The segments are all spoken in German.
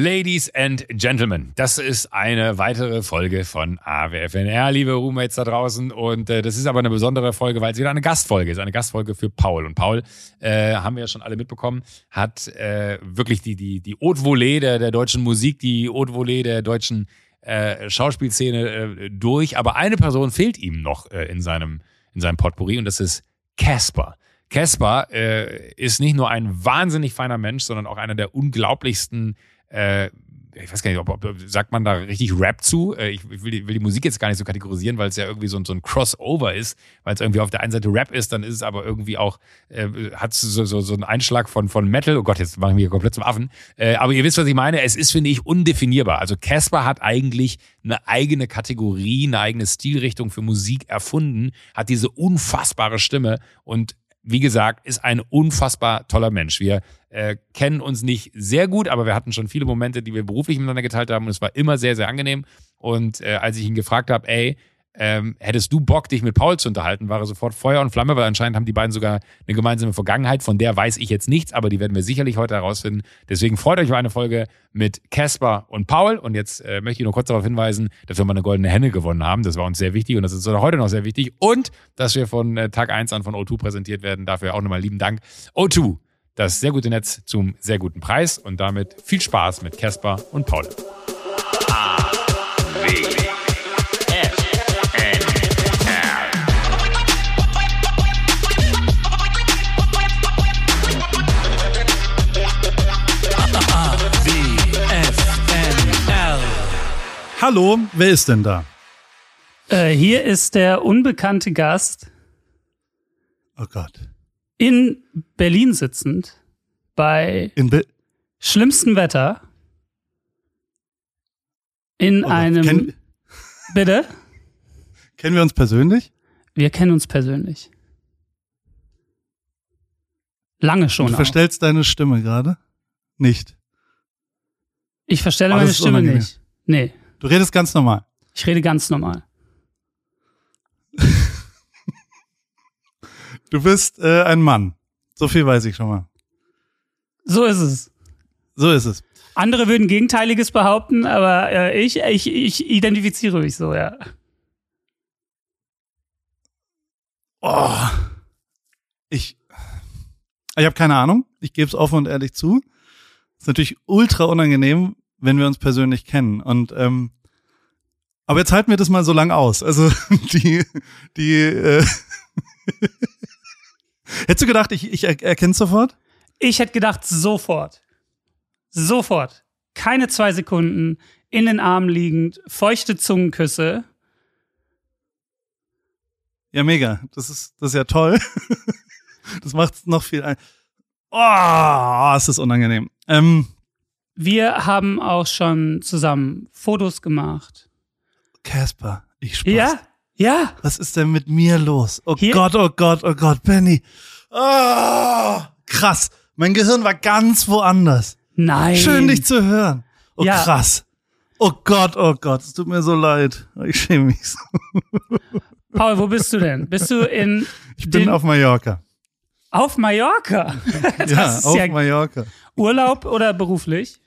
Ladies and Gentlemen, das ist eine weitere Folge von AWFNR, liebe Roommates da draußen. Und äh, das ist aber eine besondere Folge, weil es wieder eine Gastfolge ist, eine Gastfolge für Paul. Und Paul, äh, haben wir ja schon alle mitbekommen, hat äh, wirklich die, die, die Haute Volée der, der deutschen Musik, die Haute Volée der deutschen äh, Schauspielszene äh, durch. Aber eine Person fehlt ihm noch äh, in, seinem, in seinem Potpourri und das ist Casper. Casper äh, ist nicht nur ein wahnsinnig feiner Mensch, sondern auch einer der unglaublichsten äh, ich weiß gar nicht, ob, ob, sagt man da richtig Rap zu? Äh, ich will die, will die Musik jetzt gar nicht so kategorisieren, weil es ja irgendwie so ein, so ein Crossover ist, weil es irgendwie auf der einen Seite Rap ist, dann ist es aber irgendwie auch, äh, hat so, so, so einen Einschlag von, von Metal. Oh Gott, jetzt machen wir hier komplett zum Affen. Äh, aber ihr wisst, was ich meine. Es ist, finde ich, undefinierbar. Also Casper hat eigentlich eine eigene Kategorie, eine eigene Stilrichtung für Musik erfunden, hat diese unfassbare Stimme und wie gesagt, ist ein unfassbar toller Mensch. Wir äh, kennen uns nicht sehr gut, aber wir hatten schon viele Momente, die wir beruflich miteinander geteilt haben und es war immer sehr, sehr angenehm. Und äh, als ich ihn gefragt habe, ey, ähm, hättest du Bock, dich mit Paul zu unterhalten, war er sofort Feuer und Flamme, weil anscheinend haben die beiden sogar eine gemeinsame Vergangenheit, von der weiß ich jetzt nichts, aber die werden wir sicherlich heute herausfinden. Deswegen freut euch auf eine Folge mit Casper und Paul. Und jetzt äh, möchte ich nur kurz darauf hinweisen, dass wir mal eine goldene Henne gewonnen haben. Das war uns sehr wichtig und das ist heute noch sehr wichtig. Und dass wir von äh, Tag 1 an von O2 präsentiert werden. Dafür auch nochmal lieben Dank. O2, das sehr gute Netz zum sehr guten Preis. Und damit viel Spaß mit Casper und Paul. Hallo, wer ist denn da? Äh, hier ist der unbekannte Gast. Oh Gott. In Berlin sitzend. Bei in Be schlimmstem Wetter. In oh einem. Kenn bitte? Kennen wir uns persönlich? Wir kennen uns persönlich. Lange schon. Du verstellst deine Stimme gerade? Nicht. Ich verstelle oh, meine Stimme unangenehm. nicht. Nee. Du redest ganz normal. Ich rede ganz normal. du bist äh, ein Mann. So viel weiß ich schon mal. So ist es. So ist es. Andere würden Gegenteiliges behaupten, aber äh, ich, ich, ich identifiziere mich so, ja. Oh. Ich. Ich habe keine Ahnung. Ich gebe es offen und ehrlich zu. ist natürlich ultra unangenehm, wenn wir uns persönlich kennen. Und ähm, aber jetzt halten wir das mal so lang aus. Also die, die äh, Hättest du gedacht, ich, ich er erkenne sofort? Ich hätte gedacht, sofort. Sofort. Keine zwei Sekunden, in den Armen liegend, feuchte Zungenküsse. Ja, mega. Das ist, das ist ja toll. das macht es noch viel ein. Oh, es ist unangenehm. Ähm, wir haben auch schon zusammen Fotos gemacht. Casper, ich spaß. Ja, ja. Was ist denn mit mir los? Oh Hier? Gott, oh Gott, oh Gott, Benny. Oh, krass. Mein Gehirn war ganz woanders. Nein. Schön, dich zu hören. Oh, ja. krass. Oh Gott, oh Gott, es tut mir so leid. Ich schäme mich so. Paul, wo bist du denn? Bist du in. Ich bin auf Mallorca. Auf Mallorca? ja, auf ja Mallorca. Urlaub oder beruflich?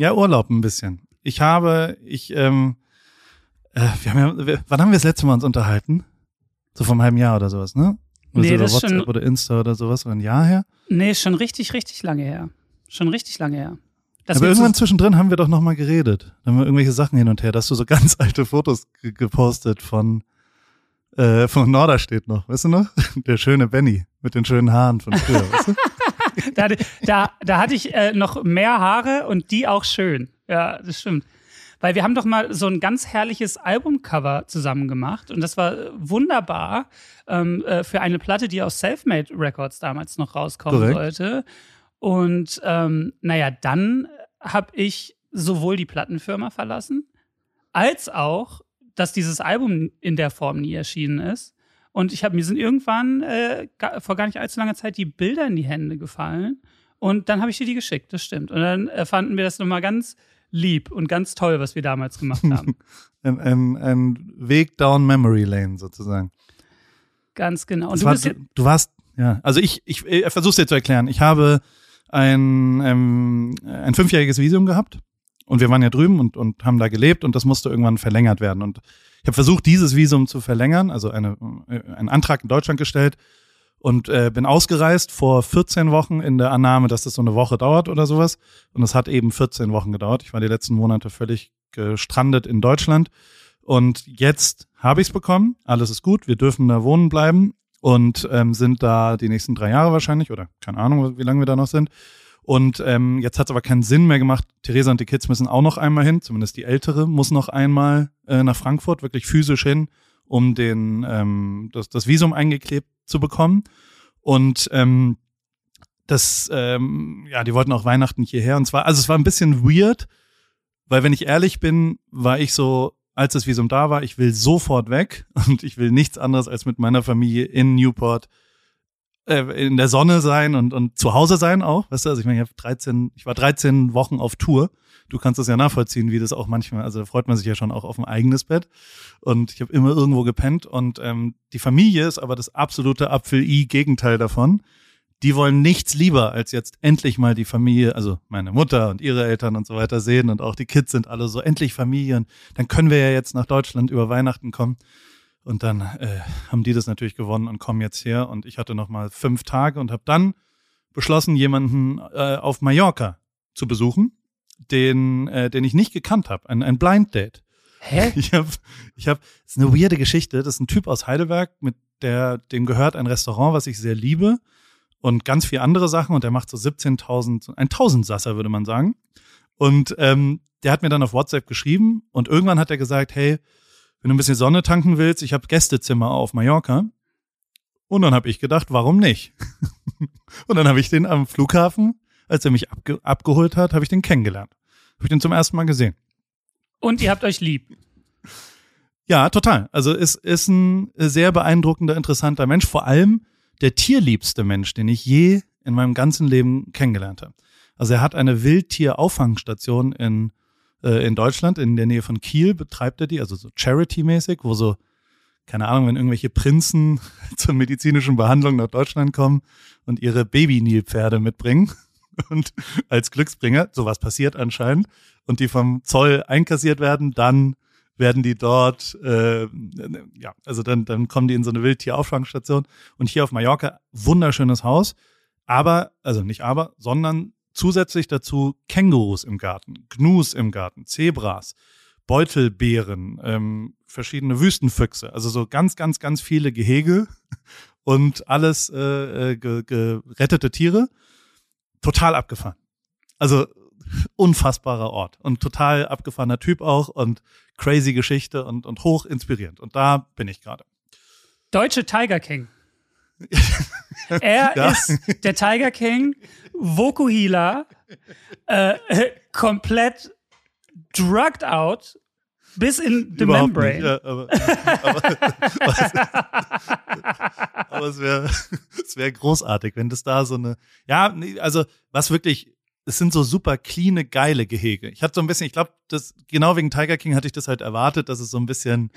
Ja, Urlaub ein bisschen. Ich habe, ich, ähm, äh, wir haben ja, wir, wann haben wir das letzte Mal uns unterhalten? So vom halben Jahr oder sowas, ne? Oder nee, so das WhatsApp schon, oder Insta oder sowas, oder ein Jahr her? Nee, schon richtig, richtig lange her. Schon richtig lange her. Das Aber irgendwann zwischendrin haben wir doch nochmal geredet. Da haben wir irgendwelche Sachen hin und her. Da hast du so ganz alte Fotos gepostet von, äh, von Norder steht noch, weißt du noch? Der schöne Benny mit den schönen Haaren von früher, weißt du? da, da, da hatte ich äh, noch mehr Haare und die auch schön. Ja, das stimmt. Weil wir haben doch mal so ein ganz herrliches Albumcover zusammen gemacht und das war wunderbar ähm, äh, für eine Platte, die aus Selfmade Records damals noch rauskommen Korrekt. sollte. Und ähm, naja, dann habe ich sowohl die Plattenfirma verlassen, als auch, dass dieses Album in der Form nie erschienen ist. Und ich habe mir sind irgendwann äh, vor gar nicht allzu langer Zeit die Bilder in die Hände gefallen. Und dann habe ich dir die geschickt, das stimmt. Und dann äh, fanden wir das nochmal ganz lieb und ganz toll, was wir damals gemacht haben. ein, ein, ein, Weg down Memory Lane sozusagen. Ganz genau. Und du, war, du, du, warst, ja, also ich, ich, ich versuch's dir zu erklären. Ich habe ein, ähm, ein fünfjähriges Visum gehabt und wir waren ja drüben und, und haben da gelebt und das musste irgendwann verlängert werden. Und ich habe versucht, dieses Visum zu verlängern, also eine, äh, einen Antrag in Deutschland gestellt und äh, bin ausgereist vor 14 Wochen in der Annahme, dass das so eine Woche dauert oder sowas. Und es hat eben 14 Wochen gedauert. Ich war die letzten Monate völlig gestrandet in Deutschland. Und jetzt habe ich es bekommen. Alles ist gut. Wir dürfen da wohnen bleiben und ähm, sind da die nächsten drei Jahre wahrscheinlich oder keine Ahnung, wie lange wir da noch sind. Und ähm, jetzt hat es aber keinen Sinn mehr gemacht. Theresa und die Kids müssen auch noch einmal hin, zumindest die Ältere muss noch einmal äh, nach Frankfurt, wirklich physisch hin, um den ähm, das, das Visum eingeklebt zu bekommen. Und ähm, das, ähm, ja, die wollten auch Weihnachten hierher. Und zwar, also es war ein bisschen weird, weil wenn ich ehrlich bin, war ich so, als das Visum da war, ich will sofort weg und ich will nichts anderes als mit meiner Familie in Newport äh, in der Sonne sein und, und zu Hause sein auch. Weißt du, also ich meine, ich habe 13, ich war 13 Wochen auf Tour. Du kannst das ja nachvollziehen, wie das auch manchmal, also da freut man sich ja schon auch auf ein eigenes Bett. Und ich habe immer irgendwo gepennt. Und ähm, die Familie ist aber das absolute Apfel-I-Gegenteil davon. Die wollen nichts lieber, als jetzt endlich mal die Familie, also meine Mutter und ihre Eltern und so weiter sehen. Und auch die Kids sind alle so endlich Familien. Dann können wir ja jetzt nach Deutschland über Weihnachten kommen. Und dann äh, haben die das natürlich gewonnen und kommen jetzt her. Und ich hatte noch mal fünf Tage und habe dann beschlossen, jemanden äh, auf Mallorca zu besuchen, den, äh, den ich nicht gekannt habe, ein, ein Blind Date. Hä? Ich habe, ich habe, das ist eine weirde Geschichte. Das ist ein Typ aus Heidelberg, mit der, dem gehört ein Restaurant, was ich sehr liebe und ganz viel andere Sachen. Und der macht so 17.000, ein Tausendsasser würde man sagen. Und ähm, der hat mir dann auf WhatsApp geschrieben und irgendwann hat er gesagt, hey, wenn du ein bisschen Sonne tanken willst, ich habe Gästezimmer auf Mallorca. Und dann habe ich gedacht, warum nicht? und dann habe ich den am Flughafen, als er mich abge abgeholt hat, habe ich den kennengelernt. Habe ich den zum ersten Mal gesehen. Und ihr habt euch lieb. Ja, total. Also es ist ein sehr beeindruckender, interessanter Mensch. Vor allem der tierliebste Mensch, den ich je in meinem ganzen Leben kennengelernt habe. Also er hat eine Wildtier-Auffangstation in äh, in Deutschland, in der Nähe von Kiel betreibt er die, also so Charity-mäßig, wo so, keine Ahnung, wenn irgendwelche Prinzen zur medizinischen Behandlung nach Deutschland kommen und ihre Baby-Nilpferde mitbringen und als Glücksbringer, sowas passiert anscheinend, und die vom Zoll einkassiert werden, dann werden die dort, äh, ja, also dann, dann kommen die in so eine Wildtierauffangstation. Und hier auf Mallorca, wunderschönes Haus, aber, also nicht aber, sondern Zusätzlich dazu Kängurus im Garten, Gnus im Garten, Zebras, Beutelbeeren, ähm, verschiedene Wüstenfüchse, also so ganz, ganz, ganz viele Gehege und alles äh, äh ge gerettete Tiere. Total abgefahren. Also unfassbarer Ort und total abgefahrener Typ auch und crazy Geschichte und, und hoch inspirierend. Und da bin ich gerade. Deutsche Tiger King. er ja. ist der Tiger King Vokuhila, äh, komplett drugged out bis in the Überhaupt membrane. Nicht, ja, aber, aber, aber, es wäre es wäre großartig, wenn das da so eine ja, also was wirklich es sind so super cleane, geile Gehege. Ich hatte so ein bisschen, ich glaube, das genau wegen Tiger King hatte ich das halt erwartet, dass es so ein bisschen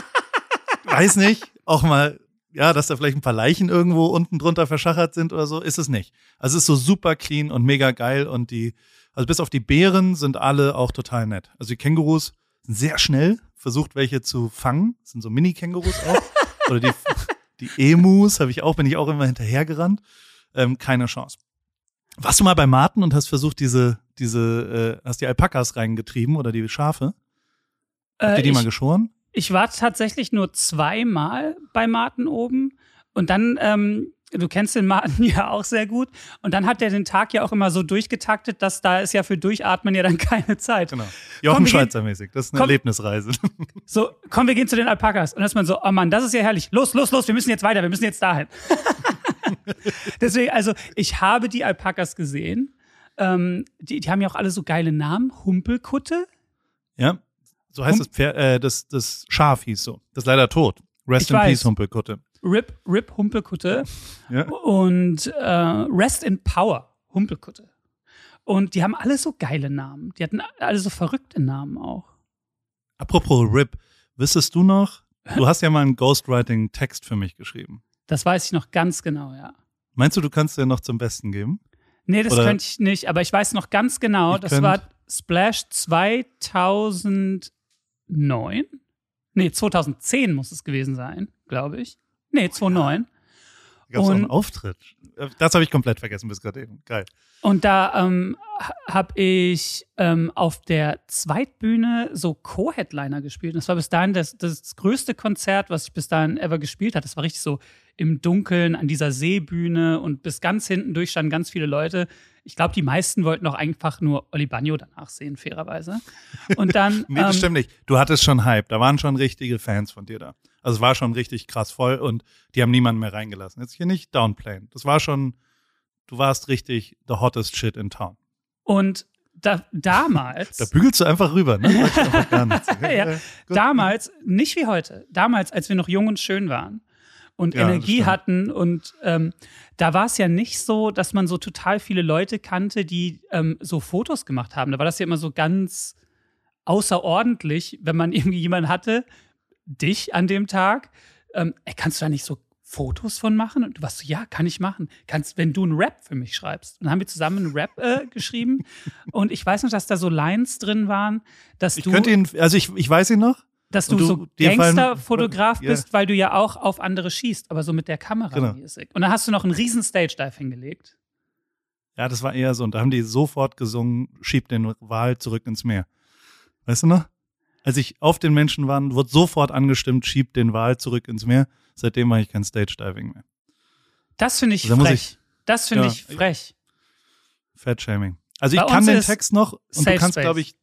weiß nicht, auch mal ja, dass da vielleicht ein paar Leichen irgendwo unten drunter verschachert sind oder so, ist es nicht. Also es ist so super clean und mega geil und die, also bis auf die Bären sind alle auch total nett. Also die Kängurus sind sehr schnell, versucht welche zu fangen. Das sind so Mini-Kängurus auch. oder die, die Emus habe ich auch, bin ich auch immer hinterhergerannt. Ähm, keine Chance. Warst du mal bei Martin und hast versucht, diese, diese, äh, hast die Alpakas reingetrieben oder die Schafe? Habt ihr äh, die mal geschoren? Ich war tatsächlich nur zweimal bei Martin oben und dann, ähm, du kennst den Martin ja auch sehr gut und dann hat er den Tag ja auch immer so durchgetaktet, dass da ist ja für Durchatmen ja dann keine Zeit. Genau. Jochen Schweizer mäßig, das ist eine komm, Erlebnisreise. So, komm, wir gehen zu den Alpakas und dann ist man so, oh Mann, das ist ja herrlich. Los, los, los, wir müssen jetzt weiter, wir müssen jetzt dahin. Deswegen, also ich habe die Alpakas gesehen. Ähm, die, die haben ja auch alle so geile Namen. Humpelkutte. Ja. So heißt Hump das Pferd, äh, das, das Schaf hieß so. Das ist leider tot. Rest in weiß. Peace, Humpelkutte. Rip, Rip Humpelkutte. Ja. Und äh, Rest in Power Humpelkutte. Und die haben alle so geile Namen. Die hatten alle so verrückte Namen auch. Apropos Rip, wüsstest du noch, du hast ja mal einen Ghostwriting-Text für mich geschrieben. Das weiß ich noch ganz genau, ja. Meinst du, du kannst den noch zum Besten geben? Nee, das Oder- könnte ich nicht, aber ich weiß noch ganz genau, Ich das war Splash 2009? Nee, 2010 muss es gewesen sein, glaube ich. Nee, 2009. Gab es auch einen Auftritt? Das habe ich komplett vergessen bis gerade eben. Geil. Und da ähm, habe ich ähm, auf der Zweitbühne so Co-Headliner gespielt. Und das war bis dahin das, das größte Konzert, was ich bis dahin ever gespielt habe. Das war richtig so im Dunkeln an dieser Seebühne und bis ganz hinten durch standen ganz viele Leute. Ich glaube, die meisten wollten auch einfach nur Oli Bagno danach sehen, fairerweise. Und dann. Nee, das ähm, stimmt nicht. Du hattest schon Hype. Da waren schon richtige Fans von dir da. Also es war schon richtig krass voll und die haben niemanden mehr reingelassen. Jetzt hier nicht downplayen. Das war schon, du warst richtig the hottest shit in town. Und da, damals. Da bügelst du einfach rüber, ne? Ja, gut. damals, nicht wie heute, damals, als wir noch jung und schön waren und Ja, Energie hatten und ähm, da war es ja nicht so, dass man so total viele Leute kannte, die ähm, so Fotos gemacht haben. Da war das ja immer so ganz außerordentlich, wenn man irgendwie jemanden hatte, dich an dem Tag, ähm, ey, kannst du da nicht so Fotos von machen? Und du warst so, ja, kann ich machen. Kannst, wenn du einen Rap für mich schreibst. Und dann haben wir zusammen einen Rap äh, geschrieben. Und ich weiß noch, dass da so Lines drin waren, dass Ich du könnte ihn, also ich, ich weiß ihn noch. Dass du, du- so Gangsterfotograf Ja. bist, weil du ja auch auf andere schießt, aber so mit der Kamera Genau. Und dann hast du noch einen riesen Stage-Dive hingelegt. Ja, das war eher so. Und da haben die sofort gesungen, schieb den Wal zurück ins Meer. Weißt du noch? Als ich auf den Menschen war, wurde sofort angestimmt, schieb den Wal zurück ins Meer. Seitdem mache ich kein Stage-Diving mehr. Das finde ich Da muss frech. das finde Ja. ich frech. Fat-Shaming. Also Bei ich kann den Text noch und du kannst, glaube ich,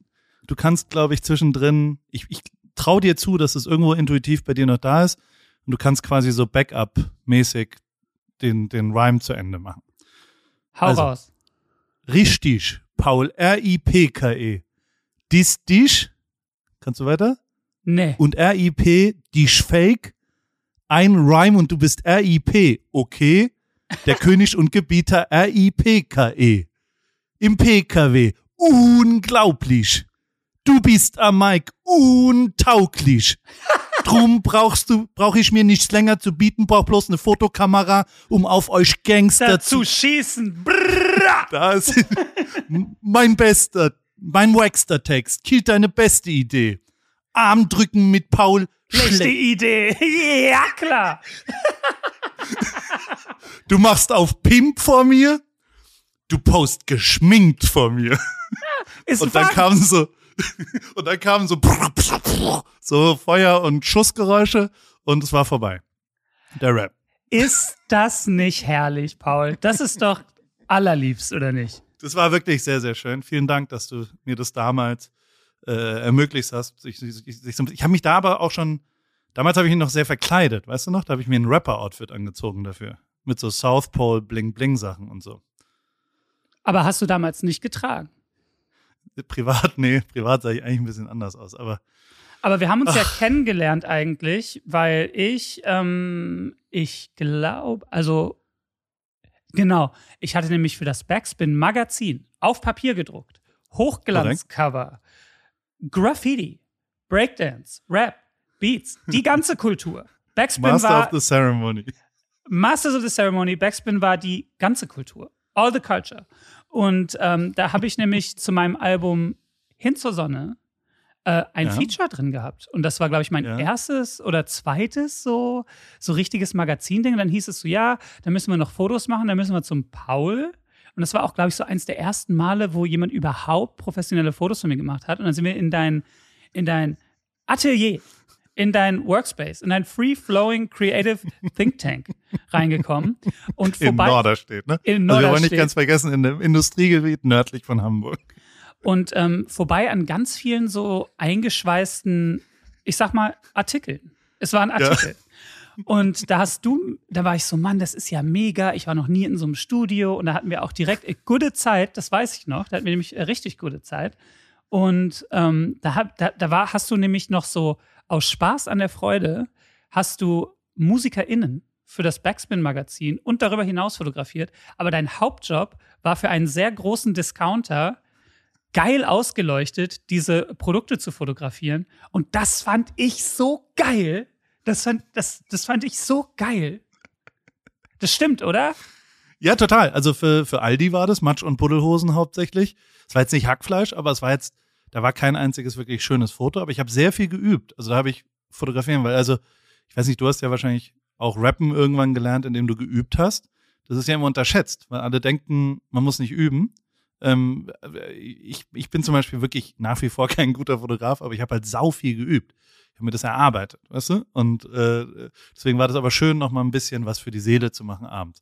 du kannst, glaube ich, zwischendrin, ich, ich trau dir zu, dass es irgendwo intuitiv bei dir noch da ist und du kannst quasi so Backup-mäßig den, den Rhyme zu Ende machen. Hau Also. raus. Richtig, Paul, R-I-P-K-E. Dies, dies, kannst du weiter? Nee. Und R-I-P, dies fake. Ein Rhyme und du bist R-I-P, okay? Der König und Gebieter R-I-P-K-E. Im PKW, unglaublich. Du bist am Mike, untauglich. Drum brauchst du, brauch ich mir nichts länger zu bieten, brauch bloß eine Fotokamera, um auf euch Gangster Dazu zu schießen. Brrrr. da ist mein bester, mein wackster Text. Killt deine beste Idee. Arm drücken mit Paul. Schlechte Schle Idee. ja, klar. du machst auf Pimp vor mir. Du post geschminkt vor mir. Ist Und dann kamen so, und dann kamen so, so Feuer- und Schussgeräusche und es war vorbei. Der Rap. Ist das nicht herrlich, Paul? Das ist doch allerliebst, oder nicht? Das war wirklich sehr, sehr schön. Vielen Dank, dass du mir das damals äh, ermöglicht hast. Ich, ich, ich, ich, habe mich da aber auch schon, damals habe ich mich noch sehr verkleidet, weißt du noch? Da habe ich mir ein Rapper-Outfit angezogen dafür. Mit so South Pole Bling-Bling-Sachen und so. Aber hast du damals nicht getragen? Privat, nee, privat sah ich eigentlich ein bisschen anders aus, aber Aber wir haben uns ja kennengelernt eigentlich, weil ich, ähm, ich glaube, also genau, ich hatte nämlich für das Backspin Magazin auf Papier gedruckt, Hochglanzcover, Graffiti, Breakdance, Rap, Beats, die ganze Kultur. Backspin Master war of the Ceremony. Masters of the Ceremony, Backspin war die ganze Kultur. All the culture. Und ähm, da habe ich nämlich zu meinem Album Hin zur Sonne äh, ein Ja. Feature drin gehabt. Und das war, glaube ich, mein Ja. erstes oder zweites so, so richtiges Magazinding. Und dann hieß es so, ja, da müssen wir noch Fotos machen, dann müssen wir zum Paul. Und das war auch, glaube ich, so eins der ersten Male, wo jemand überhaupt professionelle Fotos von mir gemacht hat. Und dann sind wir in dein, in dein Atelier, in dein Workspace, in dein free-flowing creative Think Tank reingekommen. Und In vorbei. Norderstedt, ne? In also wir wollen nicht Norderstedt. ganz vergessen, in dem Industriegebiet nördlich von Hamburg. Und ähm, vorbei an ganz vielen so eingeschweißten, ich sag mal, Artikeln. Es waren Artikel. Und da hast du, da war ich so, Mann, das ist ja mega. Ich war noch nie in so einem Studio und da hatten wir auch direkt eine gute Zeit, das weiß ich noch. Da hatten wir nämlich eine richtig gute Zeit. Und ähm, da, da, da war, hast du nämlich noch so aus Spaß an der Freude, hast du MusikerInnen für das Backspin-Magazin und darüber hinaus fotografiert. Aber dein Hauptjob war für einen sehr großen Discounter geil ausgeleuchtet, diese Produkte zu fotografieren. Und das fand ich so geil. Das fand, das, das fand ich so geil. Das stimmt, oder? Ja, total. Also für, für Aldi war das Matsch- und Buddelhosen hauptsächlich. Es war jetzt nicht Hackfleisch, aber es war jetzt, da war kein einziges wirklich schönes Foto, aber ich habe sehr viel geübt. Also da habe ich fotografieren, weil also, ich weiß nicht, du hast ja wahrscheinlich auch Rappen irgendwann gelernt, indem du geübt hast. Das ist ja immer unterschätzt, weil alle denken, man muss nicht üben. Ähm, ich, ich bin zum Beispiel wirklich nach wie vor kein guter Fotograf, aber ich habe halt sau viel geübt. Ich habe mir das erarbeitet, weißt du? Und äh, deswegen war das aber schön, noch mal ein bisschen was für die Seele zu machen abends.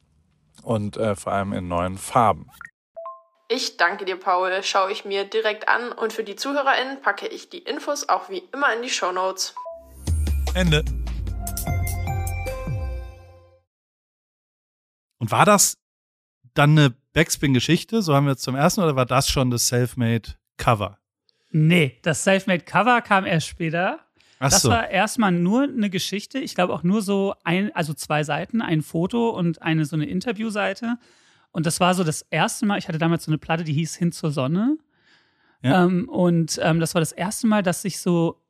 und äh, vor allem in neuen Farben. Ich danke dir, Paul. Schaue ich mir direkt an und für die ZuhörerInnen packe ich die Infos auch wie immer in die Show Notes. Ende. Und war das dann eine Backspin-Geschichte? So haben wir jetzt zum ersten oder war das schon das Selfmade-Cover? Nee, das Selfmade-Cover kam erst später. Ach das so. war erstmal nur eine Geschichte. Ich glaube auch nur so ein, also zwei Seiten, ein Foto und eine so eine Interviewseite. Und das war so das erste Mal, ich hatte damals so eine Platte, die hieß Hin zur Sonne. Ja. Ähm, und ähm, das war das erste Mal, dass sich so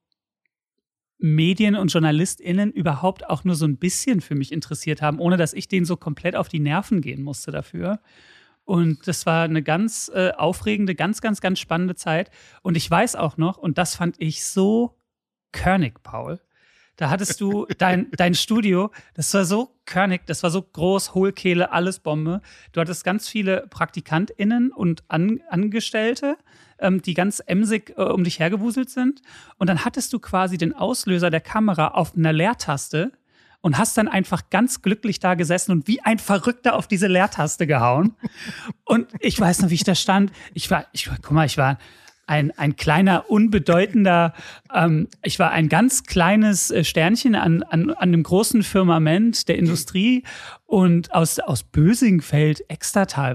Medien und JournalistInnen überhaupt auch nur so ein bisschen für mich interessiert haben, ohne dass ich denen so komplett auf die Nerven gehen musste dafür. Und das war eine ganz äh, aufregende, ganz, ganz, ganz spannende Zeit. Und ich weiß auch noch, und das fand ich so körnig, Paul. Da hattest du dein, dein Studio, das war so körnig, das war so groß, Hohlkehle, alles Bombe. Du hattest ganz viele PraktikantInnen und An Angestellte, ähm, die ganz emsig äh, um dich hergewuselt sind. Und dann hattest du quasi den Auslöser der Kamera auf einer Leertaste und hast dann einfach ganz glücklich da gesessen und wie ein Verrückter auf diese Leertaste gehauen. Und ich weiß noch, wie ich da stand. Ich war, ich guck mal, ich war ein, ein kleiner, unbedeutender, ähm, ich war ein ganz kleines äh, Sternchen an, an, an dem großen Firmament der Industrie und aus, aus Bösingfeld,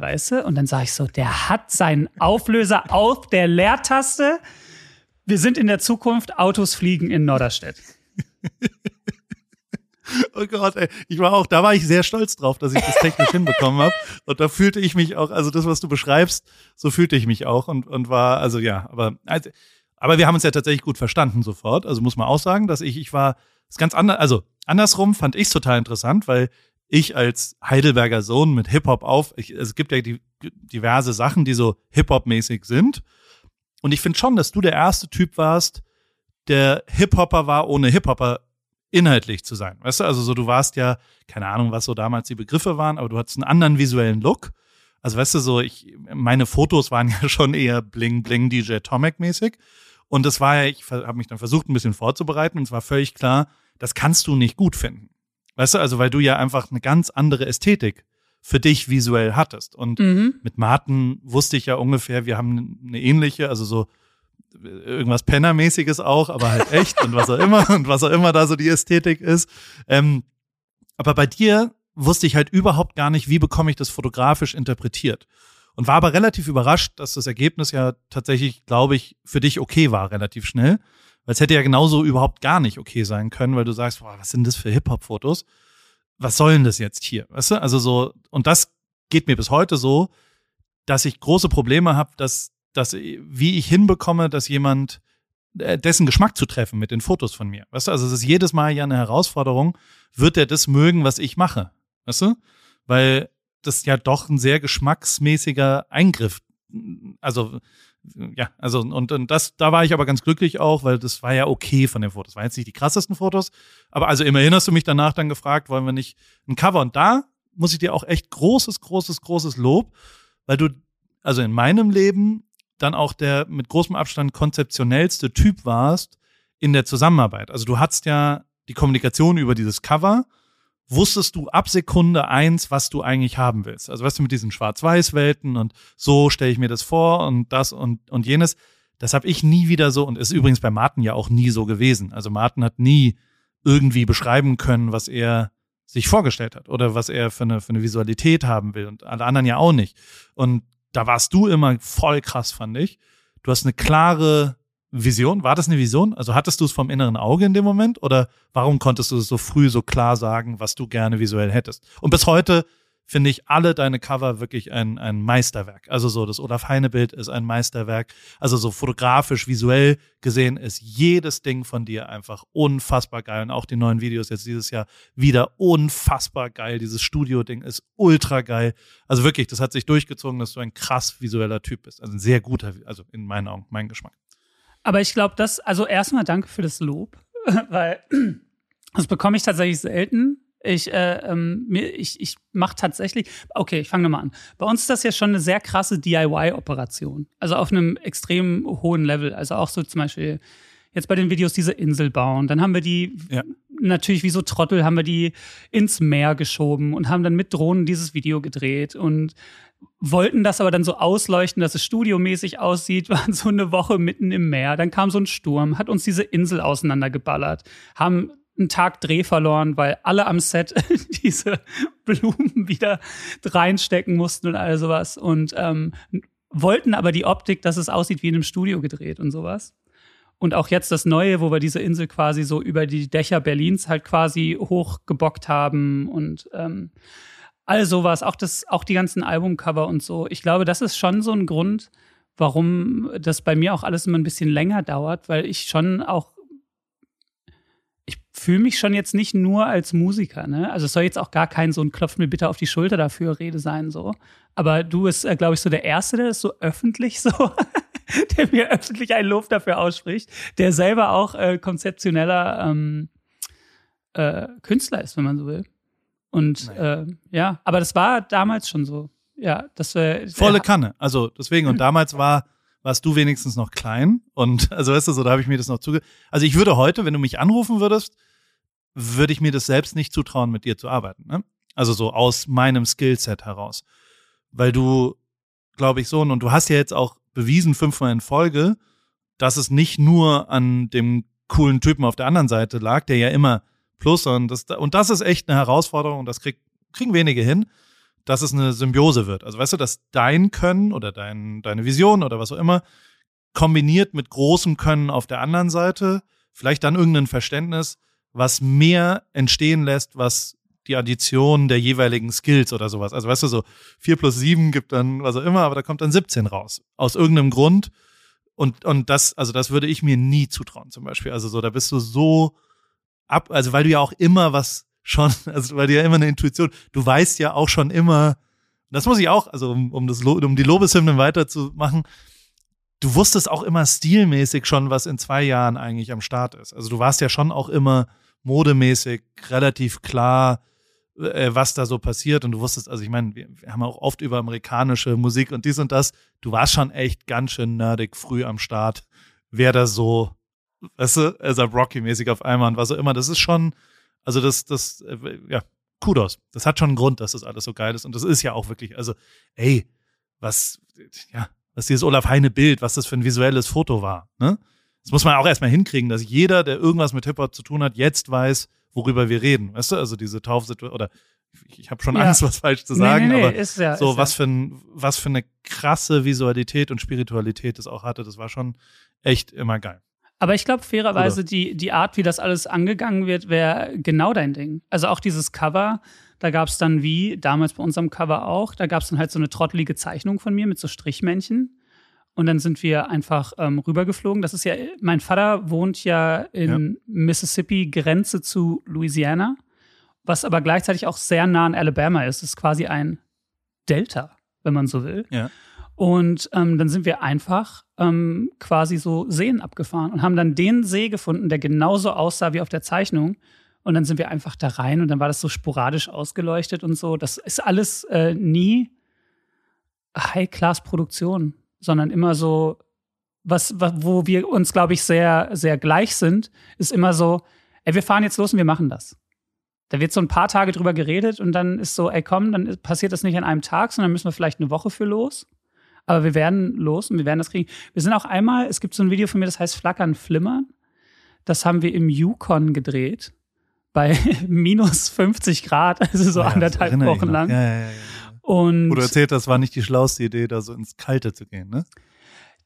weißt du? Und dann sag ich so, der hat seinen Auflöser auf der Leertaste. Wir sind in der Zukunft, Autos fliegen in Norderstedt. Oh Gott, ey. Ich war auch, da war ich sehr stolz drauf, dass ich das technisch hinbekommen habe. Und da fühlte ich mich auch, also das, was du beschreibst, so fühlte ich mich auch und, und war, also ja, aber, also, aber wir haben uns ja tatsächlich gut verstanden sofort. Also muss man auch sagen, dass ich, ich war, ist ganz anders, also andersrum fand ich es total interessant, weil ich als Heidelberger Sohn mit Hip-Hop auf, ich, es gibt ja die, diverse Sachen, die so Hip-Hop-mäßig sind. Und ich finde schon, dass du der erste Typ warst, der Hip-Hopper war, ohne Hip-Hopper inhaltlich zu sein. Weißt du, also so, du warst ja, keine Ahnung, was so damals die Begriffe waren, aber du hattest einen anderen visuellen Look. Also weißt du, so, ich, meine Fotos waren ja schon eher Bling Bling DJ Tomic mäßig. Und das war ja, ich habe mich dann versucht, ein bisschen vorzubereiten und es war völlig klar, das kannst du nicht gut finden. Weißt du, also weil du ja einfach eine ganz andere Ästhetik für dich visuell hattest. Und Mhm. mit Martin wusste ich ja ungefähr, wir haben eine ähnliche, also so irgendwas Pennermäßiges auch, aber halt echt und was auch immer und was auch immer da so die Ästhetik ist. Ähm, aber bei dir wusste ich halt überhaupt gar nicht, wie bekomme ich das fotografisch interpretiert. Und war aber relativ überrascht, dass das Ergebnis ja tatsächlich, glaube ich, für dich okay war, relativ schnell. Weil es hätte ja genauso überhaupt gar nicht okay sein können, weil du sagst, boah, was sind das für Hip-Hop-Fotos? Was soll denn das jetzt hier? Weißt du? Also so, und das geht mir bis heute so, dass ich große Probleme habe, dass, dass, wie ich hinbekomme, dass jemand äh, dessen Geschmack zu treffen mit den Fotos von mir. Weißt du, also es ist jedes Mal ja eine Herausforderung, wird er das mögen, was ich mache? Weißt du? Weil das ja doch ein sehr geschmacksmäßiger Eingriff. Also, ja, also, und, und das, da war ich aber ganz glücklich auch, weil das war ja okay von den Fotos. Waren jetzt nicht die krassesten Fotos, aber also immerhin hast du mich danach dann gefragt, wollen wir nicht ein Cover? Und da muss ich dir auch echt großes, großes, großes Lob, weil du, also in meinem Leben dann auch der mit großem Abstand konzeptionellste Typ warst in der Zusammenarbeit. Also du hattest ja die Kommunikation über dieses Cover, wusstest du ab Sekunde eins, was du eigentlich haben willst. Also weißt du, mit diesen Schwarz-Weiß-Welten und so stelle ich mir das vor und das und, und jenes. Das habe ich nie wieder so und ist übrigens bei Martin ja auch nie so gewesen. Also Martin hat nie irgendwie beschreiben können, was er sich vorgestellt hat oder was er für eine, für eine Visualität haben will und alle anderen ja auch nicht. Und da warst du immer voll krass, fand ich. Du hast eine klare Vision. War das eine Vision? Also hattest du es vom inneren Auge in dem Moment oder warum konntest du es so früh so klar sagen, was du gerne visuell hättest? Und bis heute finde ich alle deine Cover wirklich ein, ein Meisterwerk. Also so, das Olaf Heine Bild ist ein Meisterwerk. Also so fotografisch, visuell gesehen ist jedes Ding von dir einfach unfassbar geil. Und auch die neuen Videos jetzt dieses Jahr wieder unfassbar geil. Dieses Studio-Ding ist ultra geil. Also wirklich, das hat sich durchgezogen, dass du ein krass visueller Typ bist. Also ein sehr guter, also in meinen Augen, mein Geschmack. Aber ich glaube, das, also erstmal danke für das Lob, weil das bekomme ich tatsächlich selten. Ich, äh, ähm, ich, ich mache tatsächlich, okay, ich fange nochmal an. Bei uns ist das ja schon eine sehr krasse DIY-Operation. Also auf einem extrem hohen Level. Also auch so zum Beispiel jetzt bei den Videos diese Insel bauen. Dann haben wir die, Ja. natürlich wie so Trottel, haben wir die ins Meer geschoben und haben dann mit Drohnen dieses Video gedreht und wollten das aber dann so ausleuchten, dass es studiomäßig aussieht, waren so eine Woche mitten im Meer. Dann kam so ein Sturm, hat uns diese Insel auseinandergeballert, haben einen Tag Dreh verloren, weil alle am Set diese Blumen wieder reinstecken mussten und all sowas und ähm, wollten aber die Optik, dass es aussieht wie in einem Studio gedreht und sowas. Und auch jetzt das Neue, wo wir diese Insel quasi so über die Dächer Berlins halt quasi hochgebockt haben und ähm, all sowas, auch das, auch die ganzen Albumcover und so. Ich glaube, das ist schon so ein Grund, warum das bei mir auch alles immer ein bisschen länger dauert, weil ich schon auch fühle mich schon jetzt nicht nur als Musiker, ne? Also es soll jetzt auch gar kein so ein Klopf mir bitte auf die Schulter dafür Rede sein, so. Aber du bist, äh, glaube ich, so der Erste, der das so öffentlich so, der mir öffentlich ein Lob dafür ausspricht, der selber auch äh, konzeptioneller ähm, äh, Künstler ist, wenn man so will. Und äh, ja, aber das war damals schon so. Ja, das äh, Volle Kanne. Also deswegen, und damals war, warst du wenigstens noch klein. Und also weißt du, so, da habe ich mir das noch zuge. Also ich würde heute, wenn du mich anrufen würdest, würde ich mir das selbst nicht zutrauen, mit dir zu arbeiten. Ne? Also so aus meinem Skillset heraus. Weil du, glaube ich, so, und du hast ja jetzt auch bewiesen, fünfmal in Folge, dass es nicht nur an dem coolen Typen auf der anderen Seite lag, der ja immer plus und das, und das ist echt eine Herausforderung, das krieg, kriegen wenige hin, dass es eine Symbiose wird. Also weißt du, dass dein Können oder dein, deine Vision oder was auch immer kombiniert mit großem Können auf der anderen Seite, vielleicht dann irgendein Verständnis, was mehr entstehen lässt, was die Addition der jeweiligen Skills oder sowas. Also weißt du, so 4 plus 7 gibt dann was auch immer, aber da kommt dann 17 raus. Aus irgendeinem Grund. Und, und das, also das würde ich mir nie zutrauen, zum Beispiel. Also so, da bist du so ab, also weil du ja auch immer was schon, also weil du ja immer eine Intuition, du weißt ja auch schon immer, das muss ich auch, also um, um das, um die Lobeshymnen weiterzumachen, du wusstest auch immer stilmäßig schon, was in zwei Jahren eigentlich am Start ist. Also du warst ja schon auch immer modemäßig relativ klar, äh, was da so passiert. Und du wusstest, also ich meine, wir, wir haben auch oft über amerikanische Musik und dies und das. Du warst schon echt ganz schön nerdig früh am Start, wer da so, weißt du, also Rocky-mäßig auf einmal und was auch immer. Das ist schon, also das, das, äh, ja, Kudos. Das hat schon einen Grund, dass das alles so geil ist. Und das ist ja auch wirklich, also, ey, was, ja, was dieses Olaf Heine Bild, was das für ein visuelles Foto war, ne? Das muss man auch erstmal hinkriegen, dass jeder, der irgendwas mit Hip-Hop zu tun hat, jetzt weiß, worüber wir reden. Weißt du, also diese Taufsituation, oder ich, habe schon Ja. Angst, was falsch zu sagen, nee, nee, nee, aber ist ja, so ist was ja. für ein, was für eine krasse Visualität und Spiritualität das auch hatte, das war schon echt immer geil. Aber ich glaube, fairerweise, die, die Art, wie das alles angegangen wird, wäre genau dein Ding. Also auch dieses Cover, da gab es dann wie, damals bei unserem Cover auch, da gab es dann halt so eine trottelige Zeichnung von mir mit so Strichmännchen. Und dann sind wir einfach ähm, rübergeflogen. Das ist ja, mein Vater wohnt ja in Mississippi, Grenze zu Louisiana, was aber gleichzeitig auch sehr nah an Alabama ist. Es ist quasi ein Delta, wenn man so will. Ja. Und ähm, dann sind wir einfach ähm, quasi so Seen abgefahren und haben dann den See gefunden, der genauso aussah wie auf der Zeichnung. Und dann sind wir einfach da rein und dann war das so sporadisch ausgeleuchtet und so. Das ist alles äh, nie High-Class-Produktion, sondern immer so, was, wo wir uns, glaube ich, sehr, sehr gleich sind, ist immer so, ey, wir fahren jetzt los und wir machen das. Da wird so ein paar Tage drüber geredet und dann ist so, ey, komm, dann passiert das nicht an einem Tag, sondern müssen wir vielleicht eine Woche für los. Aber wir werden los und wir werden das kriegen. Wir sind auch einmal, es gibt so ein Video von mir, das heißt Flackern, Flimmern. Das haben wir im Yukon gedreht. Bei minus 50 Grad, also so Ja, das anderthalb Wochen lang. Ja, ja, ja, ja. Und du erzählt hast, war nicht die schlauste Idee, da so ins Kalte zu gehen, ne?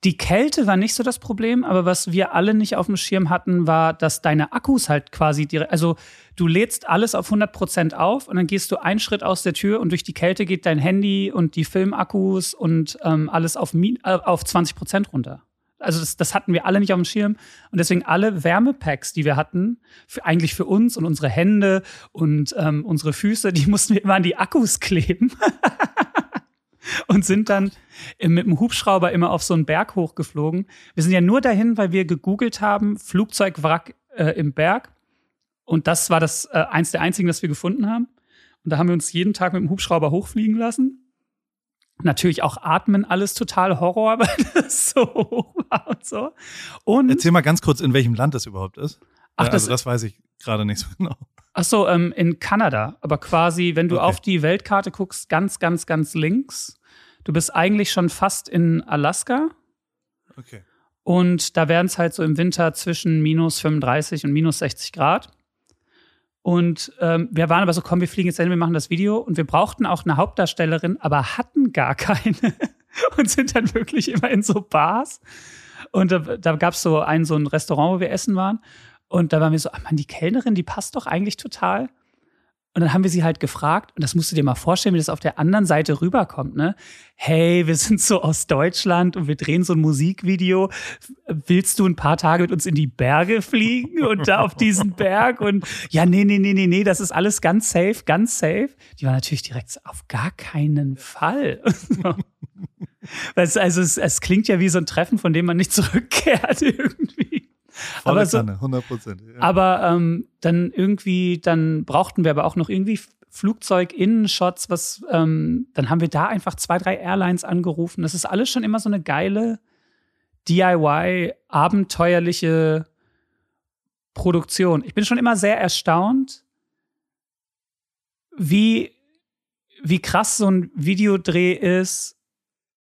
Die Kälte war nicht so das Problem, aber was wir alle nicht auf dem Schirm hatten, war, dass deine Akkus halt quasi direkt, also du lädst alles auf 100 Prozent auf und dann gehst du einen Schritt aus der Tür und durch die Kälte geht dein Handy und die Filmakkus und ähm, alles auf, äh, auf 20 Prozent runter. Also das, das hatten wir alle nicht auf dem Schirm und deswegen alle Wärmepacks, die wir hatten, für, eigentlich für uns und unsere Hände und ähm, unsere Füße, die mussten wir immer an die Akkus kleben. und sind dann mit dem Hubschrauber immer auf so einen Berg hochgeflogen. Wir sind ja nur dahin, weil wir gegoogelt haben, Flugzeugwrack äh, im Berg. Und das war das äh, eins der einzigen, das wir gefunden haben. Und da haben wir uns jeden Tag mit dem Hubschrauber hochfliegen lassen. Natürlich auch atmen, alles total Horror, weil das so hoch war und so. Und Erzähl mal ganz kurz, in welchem Land das überhaupt ist. Ach, das- also das weiß ich gerade nicht so genau. Ach so, ähm, in Kanada. Aber quasi, wenn du Okay. auf die Weltkarte guckst, ganz, ganz, ganz links. Du bist eigentlich schon fast in Alaska. Okay. Und da werden es halt so im Winter zwischen minus 35 und minus 60 Grad. Und ähm, wir waren aber so, komm, wir fliegen jetzt hin, wir machen das Video. Und wir brauchten auch eine Hauptdarstellerin, aber hatten gar keine. und sind dann wirklich immer in so Bars. Und da, da gab es so ein, so ein Restaurant, wo wir essen waren. Und da waren wir so, ah Mann, die Kellnerin, die passt doch eigentlich total. Und dann haben wir sie halt gefragt, und das musst du dir mal vorstellen, wie das auf der anderen Seite rüberkommt, ne? Hey, wir sind so aus Deutschland und wir drehen so ein Musikvideo. Willst du ein paar Tage mit uns in die Berge fliegen und da auf diesen Berg? Und ja, nee, nee, nee, nee, nee, das ist alles ganz safe, ganz safe. Die war natürlich direkt auf gar keinen Fall. Weil es, also es, es klingt ja wie so ein Treffen, von dem man nicht zurückkehrt irgendwie. Aber so- Kanne, 100 Prozent. Ja. Aber ähm, dann irgendwie, dann brauchten wir aber auch noch irgendwie Flugzeug-Innenshots, was, ähm, dann haben wir da einfach zwei, drei Airlines angerufen. Das ist alles schon immer so eine geile DIY, abenteuerliche Produktion. Ich bin schon immer sehr erstaunt, wie, wie krass so ein Videodreh ist.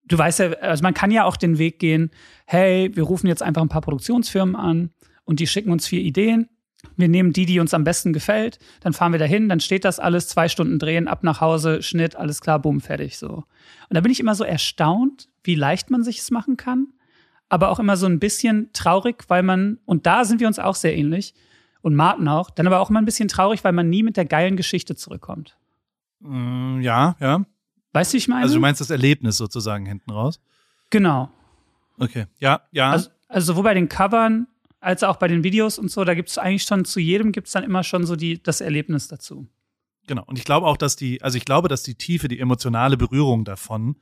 Du weißt ja, also man kann ja auch den Weg gehen, hey, wir rufen jetzt einfach ein paar Produktionsfirmen an und die schicken uns vier Ideen. Wir nehmen die, die uns am besten gefällt, dann fahren wir dahin, dann steht das alles, zwei Stunden drehen, ab nach Hause, Schnitt, alles klar, bumm, fertig so. Und da bin ich immer so erstaunt, wie leicht man sich es machen kann, aber auch immer so ein bisschen traurig, weil man, und da sind wir uns auch sehr ähnlich, und Martin auch, dann aber auch immer ein bisschen traurig, weil man nie mit der geilen Geschichte zurückkommt. Mm, ja, ja. Weißt du, wie ich meine? Also du meinst das Erlebnis sozusagen hinten raus? genau. Okay. Ja, ja. Also, also sowohl bei den Covern als auch bei den Videos und so, da gibt es eigentlich schon zu jedem gibt es dann immer schon so die, das Erlebnis dazu. Genau. Und ich glaube auch, dass die, also ich glaube, dass die Tiefe, die emotionale Berührung davon,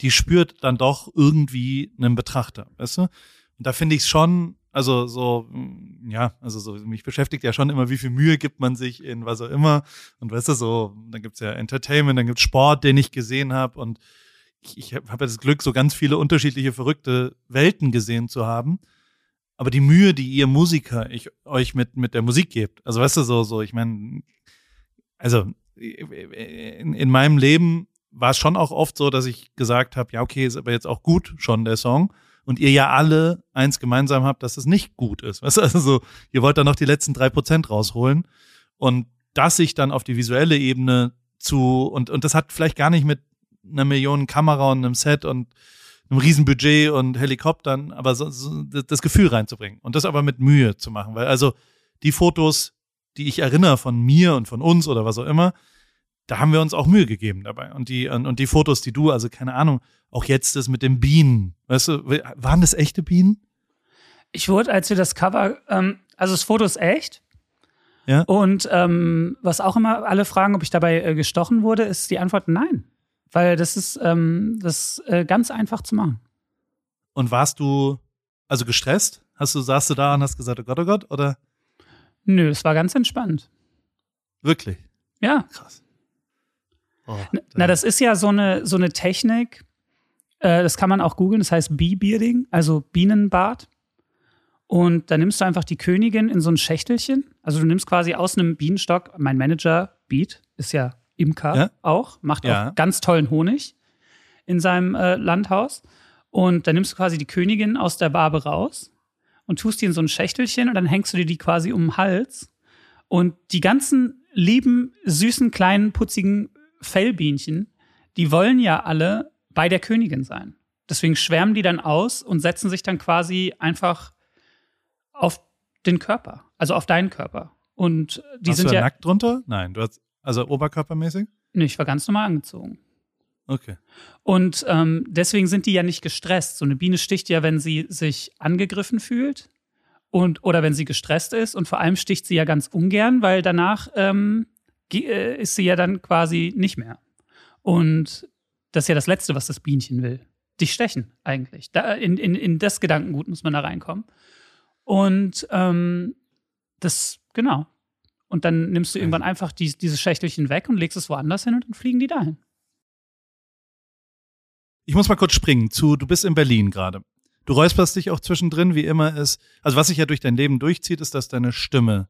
die spürt dann doch irgendwie einen Betrachter, weißt du? Und da finde ich es schon, also so, mm, ja, also so, mich beschäftigt ja schon immer, wie viel Mühe gibt man sich in was auch immer. Und weißt du, so, dann gibt's ja Entertainment, dann gibt's Sport, den ich gesehen habe. Und ich, ich habe hab ja das Glück, so ganz viele unterschiedliche verrückte Welten gesehen zu haben. Aber die Mühe, die ihr Musiker ich, euch mit, mit der Musik gebt, also weißt du, so, so, ich meine, also in, in meinem Leben war es schon auch oft so, dass ich gesagt habe, ja, okay, ist aber jetzt auch gut schon der Song. Und ihr ja alle eins gemeinsam habt, dass es nicht gut ist. Weißt du, also so, ihr wollt da noch die letzten drei Prozent rausholen. Und das sich dann auf die visuelle Ebene zu, und, und das hat vielleicht gar nicht mit einer Million Kamera und einem Set und einem Riesenbudget und Helikoptern, aber so, so das Gefühl reinzubringen und das aber mit Mühe zu machen, weil also die Fotos, die ich erinnere von mir und von uns oder was auch immer, da haben wir uns auch Mühe gegeben dabei und die und, die Fotos, die du, also keine Ahnung, auch jetzt das mit den Bienen, weißt du, waren das echte Bienen? Ich wurde, als wir das Cover, ähm, also das Foto ist echt. Ja. Und ähm, was auch immer alle fragen, ob ich dabei äh, gestochen wurde, ist die Antwort nein. Weil das ist, ähm, das ist äh, ganz einfach zu machen. Und warst du also gestresst? Hast du, saßt du da und hast gesagt, oh Gott, oh Gott, oder? Nö, es war ganz entspannt. Wirklich? Ja. Krass. Oh, Na, das ist ja so eine, so eine Technik, äh, das kann man auch googeln, das heißt Bee-Bearding, also Bienenbad. Und da nimmst du einfach die Königin in so ein Schächtelchen. Also du nimmst quasi aus einem Bienenstock, mein Manager Beat ist ja Imker Ja. auch, macht Ja. auch ganz tollen Honig in seinem äh, Landhaus. Und dann nimmst du quasi die Königin aus der Wabe raus und tust die in so ein Schächtelchen und dann hängst du dir die quasi um den Hals. Und die ganzen lieben, süßen, kleinen, putzigen Fellbienchen, die wollen ja alle bei der Königin sein. Deswegen schwärmen die dann aus und setzen sich dann quasi einfach auf den Körper, also auf deinen Körper. Und die Warst sind du da ja. nackt drunter? Nein, du hast, also oberkörpermäßig? Nee, ich war ganz normal angezogen. Okay. Und ähm, deswegen sind die ja nicht gestresst. So eine Biene sticht ja, wenn sie sich angegriffen fühlt und oder wenn sie gestresst ist. Und vor allem sticht sie ja ganz ungern, weil danach ähm, äh, ist sie ja dann quasi nicht mehr. Und das ist ja das Letzte, was das Bienchen will. Dich stechen eigentlich. Da, in, in, in das Gedankengut muss man da reinkommen. Und ähm, das, genau. Und dann nimmst du irgendwann einfach die, dieses Schächtelchen weg und legst es woanders hin und dann fliegen die dahin. Ich muss mal kurz springen zu, du bist in Berlin gerade. Du räusperst dich auch zwischendrin, wie immer ist. Also was sich ja durch dein Leben durchzieht, ist, dass deine Stimme.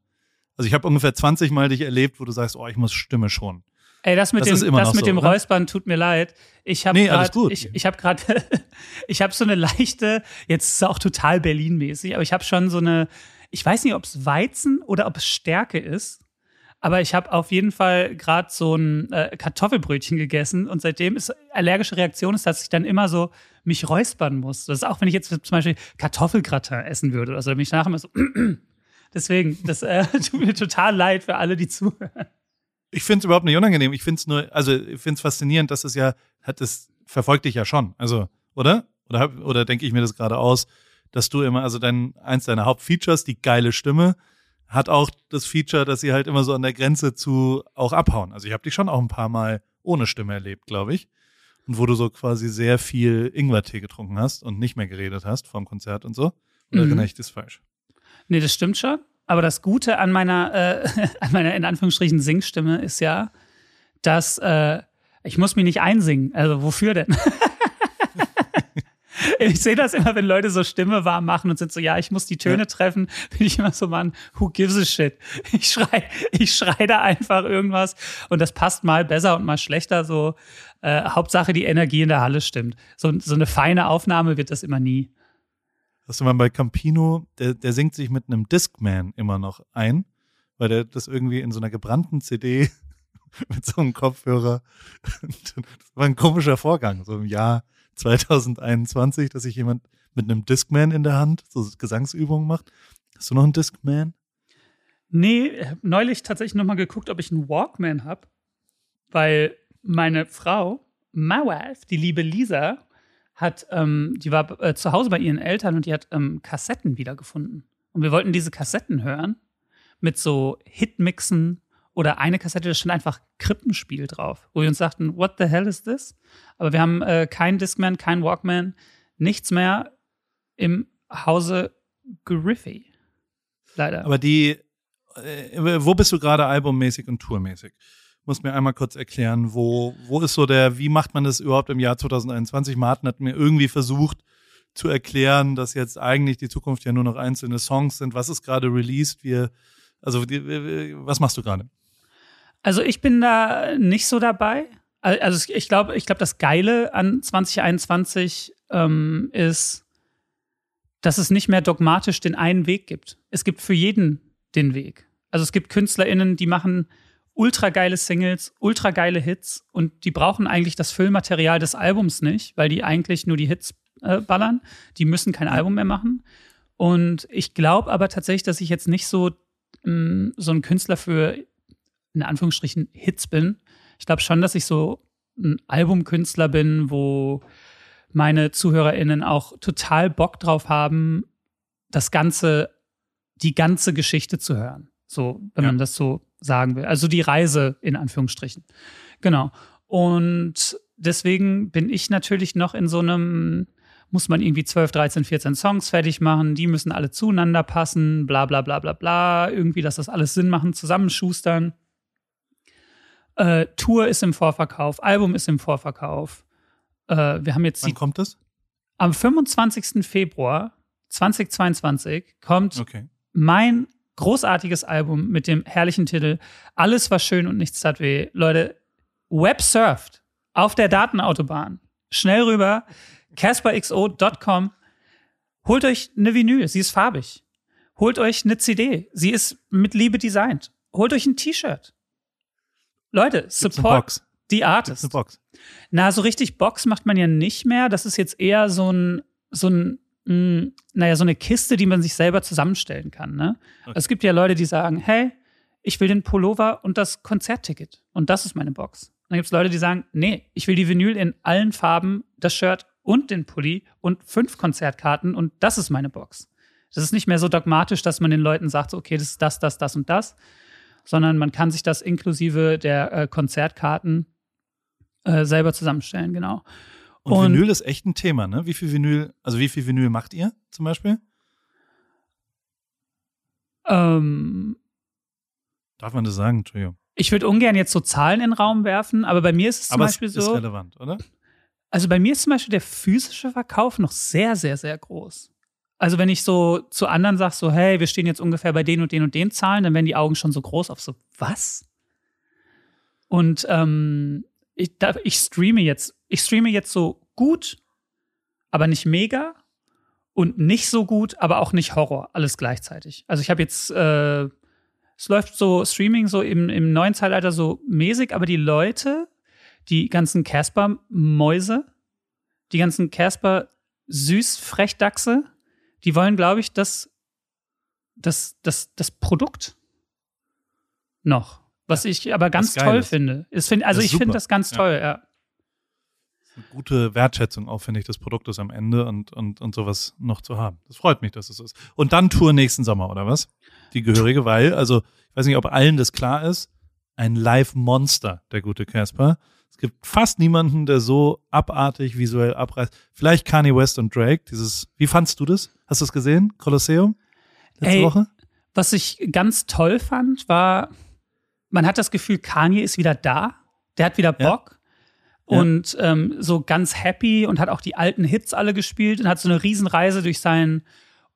Also ich habe ungefähr 20 Mal dich erlebt, wo du sagst, oh, ich muss Stimme schon. Ey, das mit Das dem, das mit so, dem oder? Räuspern tut mir leid. Ich habe Nee, gerade, ich, ich habe gerade, ich habe so eine leichte, jetzt ist es auch total Berlin-mäßig, aber ich habe schon so eine, ich weiß nicht, ob es Weizen oder ob es Stärke ist, aber ich habe auf jeden Fall gerade so ein äh, Kartoffelbrötchen gegessen und seitdem ist allergische Reaktion ist, dass ich dann immer so mich räuspern muss. Das ist auch, wenn ich jetzt zum Beispiel Kartoffelgratin essen würde oder so, dann bin ich danach immer so. Deswegen, das äh, tut mir total leid für alle, die zuhören. Ich finde es überhaupt nicht unangenehm. Ich finde es nur, also ich finde es faszinierend, dass es ja, hat es verfolgt dich ja schon. Also, oder? Oder, oder denke ich mir das gerade aus, dass du immer, also dein, eins deiner Hauptfeatures, die geile Stimme, hat auch das Feature, dass sie halt immer so an der Grenze zu auch abhauen. Also ich habe dich schon auch ein paar Mal ohne Stimme erlebt, glaube ich. Und wo du so quasi sehr viel Ingwertee getrunken hast und nicht mehr geredet hast vom Konzert und so. Oder Mhm. erinnere ich das falsch? Nee, das stimmt schon. Aber das Gute an meiner, äh, an meiner in Anführungsstrichen Singstimme ist ja, dass äh, ich muss mich nicht einsingen. Also wofür denn? ich sehe das immer, wenn Leute so Stimme warm machen und sind so, ja, ich muss die Töne treffen, bin ich immer so, Mann, who gives a shit? Ich schrei, ich schrei da einfach irgendwas und das passt mal besser und mal schlechter. So äh, Hauptsache die Energie in der Halle stimmt. So, so eine feine Aufnahme wird das immer nie. Hast du mal bei Campino, der, der singt sich mit einem Discman immer noch ein, weil der das irgendwie in so einer gebrannten CD mit so einem Kopfhörer. Das war ein komischer Vorgang, so im Jahr 2021, dass sich jemand mit einem Discman in der Hand so Gesangsübungen macht. Hast du noch einen Discman? Nee, neulich tatsächlich noch mal geguckt, ob ich einen Walkman habe, weil meine Frau, wife, die liebe Lisa, hat, ähm, die war äh, zu Hause bei ihren Eltern und die hat ähm, Kassetten wiedergefunden. Und wir wollten diese Kassetten hören mit so Hitmixen oder eine Kassette, da stand einfach Krippenspiel drauf, wo wir uns dachten, what the hell is this? Aber wir haben äh, kein Discman, kein Walkman, nichts mehr im Hause Griffey. Leider. Aber die, äh, wo bist du gerade albummäßig und tourmäßig? Muss mir einmal kurz erklären, wo, wo ist so der, wie macht man das überhaupt im Jahr 2021? Martin hat mir irgendwie versucht zu erklären, dass jetzt eigentlich die Zukunft ja nur noch einzelne Songs sind. Was ist gerade released? Wir, also, was machst du gerade? Also ich bin da nicht so dabei. Also ich glaube, ich glaube, das Geile an 2021 ähm, ist, dass es nicht mehr dogmatisch den einen Weg gibt. Es gibt für jeden den Weg. Also es gibt KünstlerInnen, die machen ultra geile Singles, ultra geile Hits und die brauchen eigentlich das Füllmaterial des Albums nicht, weil die eigentlich nur die Hits äh, ballern. Die müssen kein Album mehr machen. Und ich glaube aber tatsächlich, dass ich jetzt nicht so, mh, mm, so ein Künstler für in Anführungsstrichen Hits bin. Ich glaube schon, dass ich so ein Albumkünstler bin, wo meine ZuhörerInnen auch total Bock drauf haben, das Ganze, die ganze Geschichte zu hören. So, wenn ja. man das so sagen will. Also die Reise in Anführungsstrichen. Genau. Und deswegen bin ich natürlich noch in so einem, muss man irgendwie 12, 13, 14 Songs fertig machen, die müssen alle zueinander passen, bla bla bla bla bla, irgendwie, dass das alles Sinn machen, zusammenschustern. Äh, Tour ist im Vorverkauf, Album ist im Vorverkauf. Äh, wir haben jetzt Wann kommt es? Am 25. Februar 2022 kommt okay. mein großartiges Album mit dem herrlichen Titel Alles war schön und nichts tat weh. Leute, Web surft auf der Datenautobahn. Schnell rüber, casperxo.com. Holt euch eine Vinyl, sie ist farbig. Holt euch eine CD, sie ist mit Liebe designt. Holt euch ein T-Shirt. Leute, support die Artist. Box. Na, so richtig Box macht man ja nicht mehr. Das ist jetzt eher so ein, so ein mh, hm, naja, so eine Kiste, die man sich selber zusammenstellen kann. Ne? Okay. Es gibt ja Leute, die sagen, hey, ich will den Pullover und das Konzertticket. Und das ist meine Box. dann gibt es Leute, die sagen, nee, ich will die Vinyl in allen Farben, das Shirt und den Pulli und fünf Konzertkarten und das ist meine Box. Das ist nicht mehr so dogmatisch, dass man den Leuten sagt, okay, das ist das, das, das und das, sondern man kann sich das inklusive der äh, Konzertkarten äh, selber zusammenstellen, genau. Und, und, Vinyl ist echt ein Thema, ne? Wie viel Vinyl, also wie viel Vinyl macht ihr zum Beispiel? Ähm, Darf man das sagen, Entschuldigung? Ich würde ungern jetzt so Zahlen in den Raum werfen, aber bei mir ist es zum aber Beispiel es so. ist relevant, oder? Also bei mir ist zum Beispiel der physische Verkauf noch sehr, sehr, sehr groß. Also wenn ich so zu anderen sage, so, hey, wir stehen jetzt ungefähr bei den und den und den Zahlen, dann werden die Augen schon so groß auf so, was? Und ähm, ich, da, ich streame jetzt, ich streame jetzt so gut, aber nicht mega und nicht so gut, aber auch nicht Horror, alles gleichzeitig. Also ich habe jetzt, äh, es läuft so Streaming so im, im neuen Zeitalter so mäßig, aber die Leute, die ganzen Casper-Mäuse, die ganzen Casper-Süß-Frechdachse, die wollen, glaube ich, das, das, das, das Produkt noch. Was ich aber ganz toll ist. finde. Ist, find, also ich finde das ganz toll, ja. ja. Gute Wertschätzung auch, finde ich, des Produktes am Ende und, und, und sowas noch zu haben. Das freut mich, dass es so ist. Und dann Tour nächsten Sommer, oder was? Die gehörige, weil, also, ich weiß nicht, ob allen das klar ist, ein Live-Monster, der gute Casper. Es gibt fast niemanden, der so abartig visuell abreißt. Vielleicht Kanye West und Drake, dieses, wie fandst du das? Hast du es gesehen? Kolosseum? Letzte Ey, Woche? Was ich ganz toll fand, war, man hat das Gefühl, Kanye ist wieder da. Der hat wieder Bock. Ja. Und. Ähm, so ganz happy und hat auch die alten Hits alle gespielt und hat so eine Riesenreise durch seinen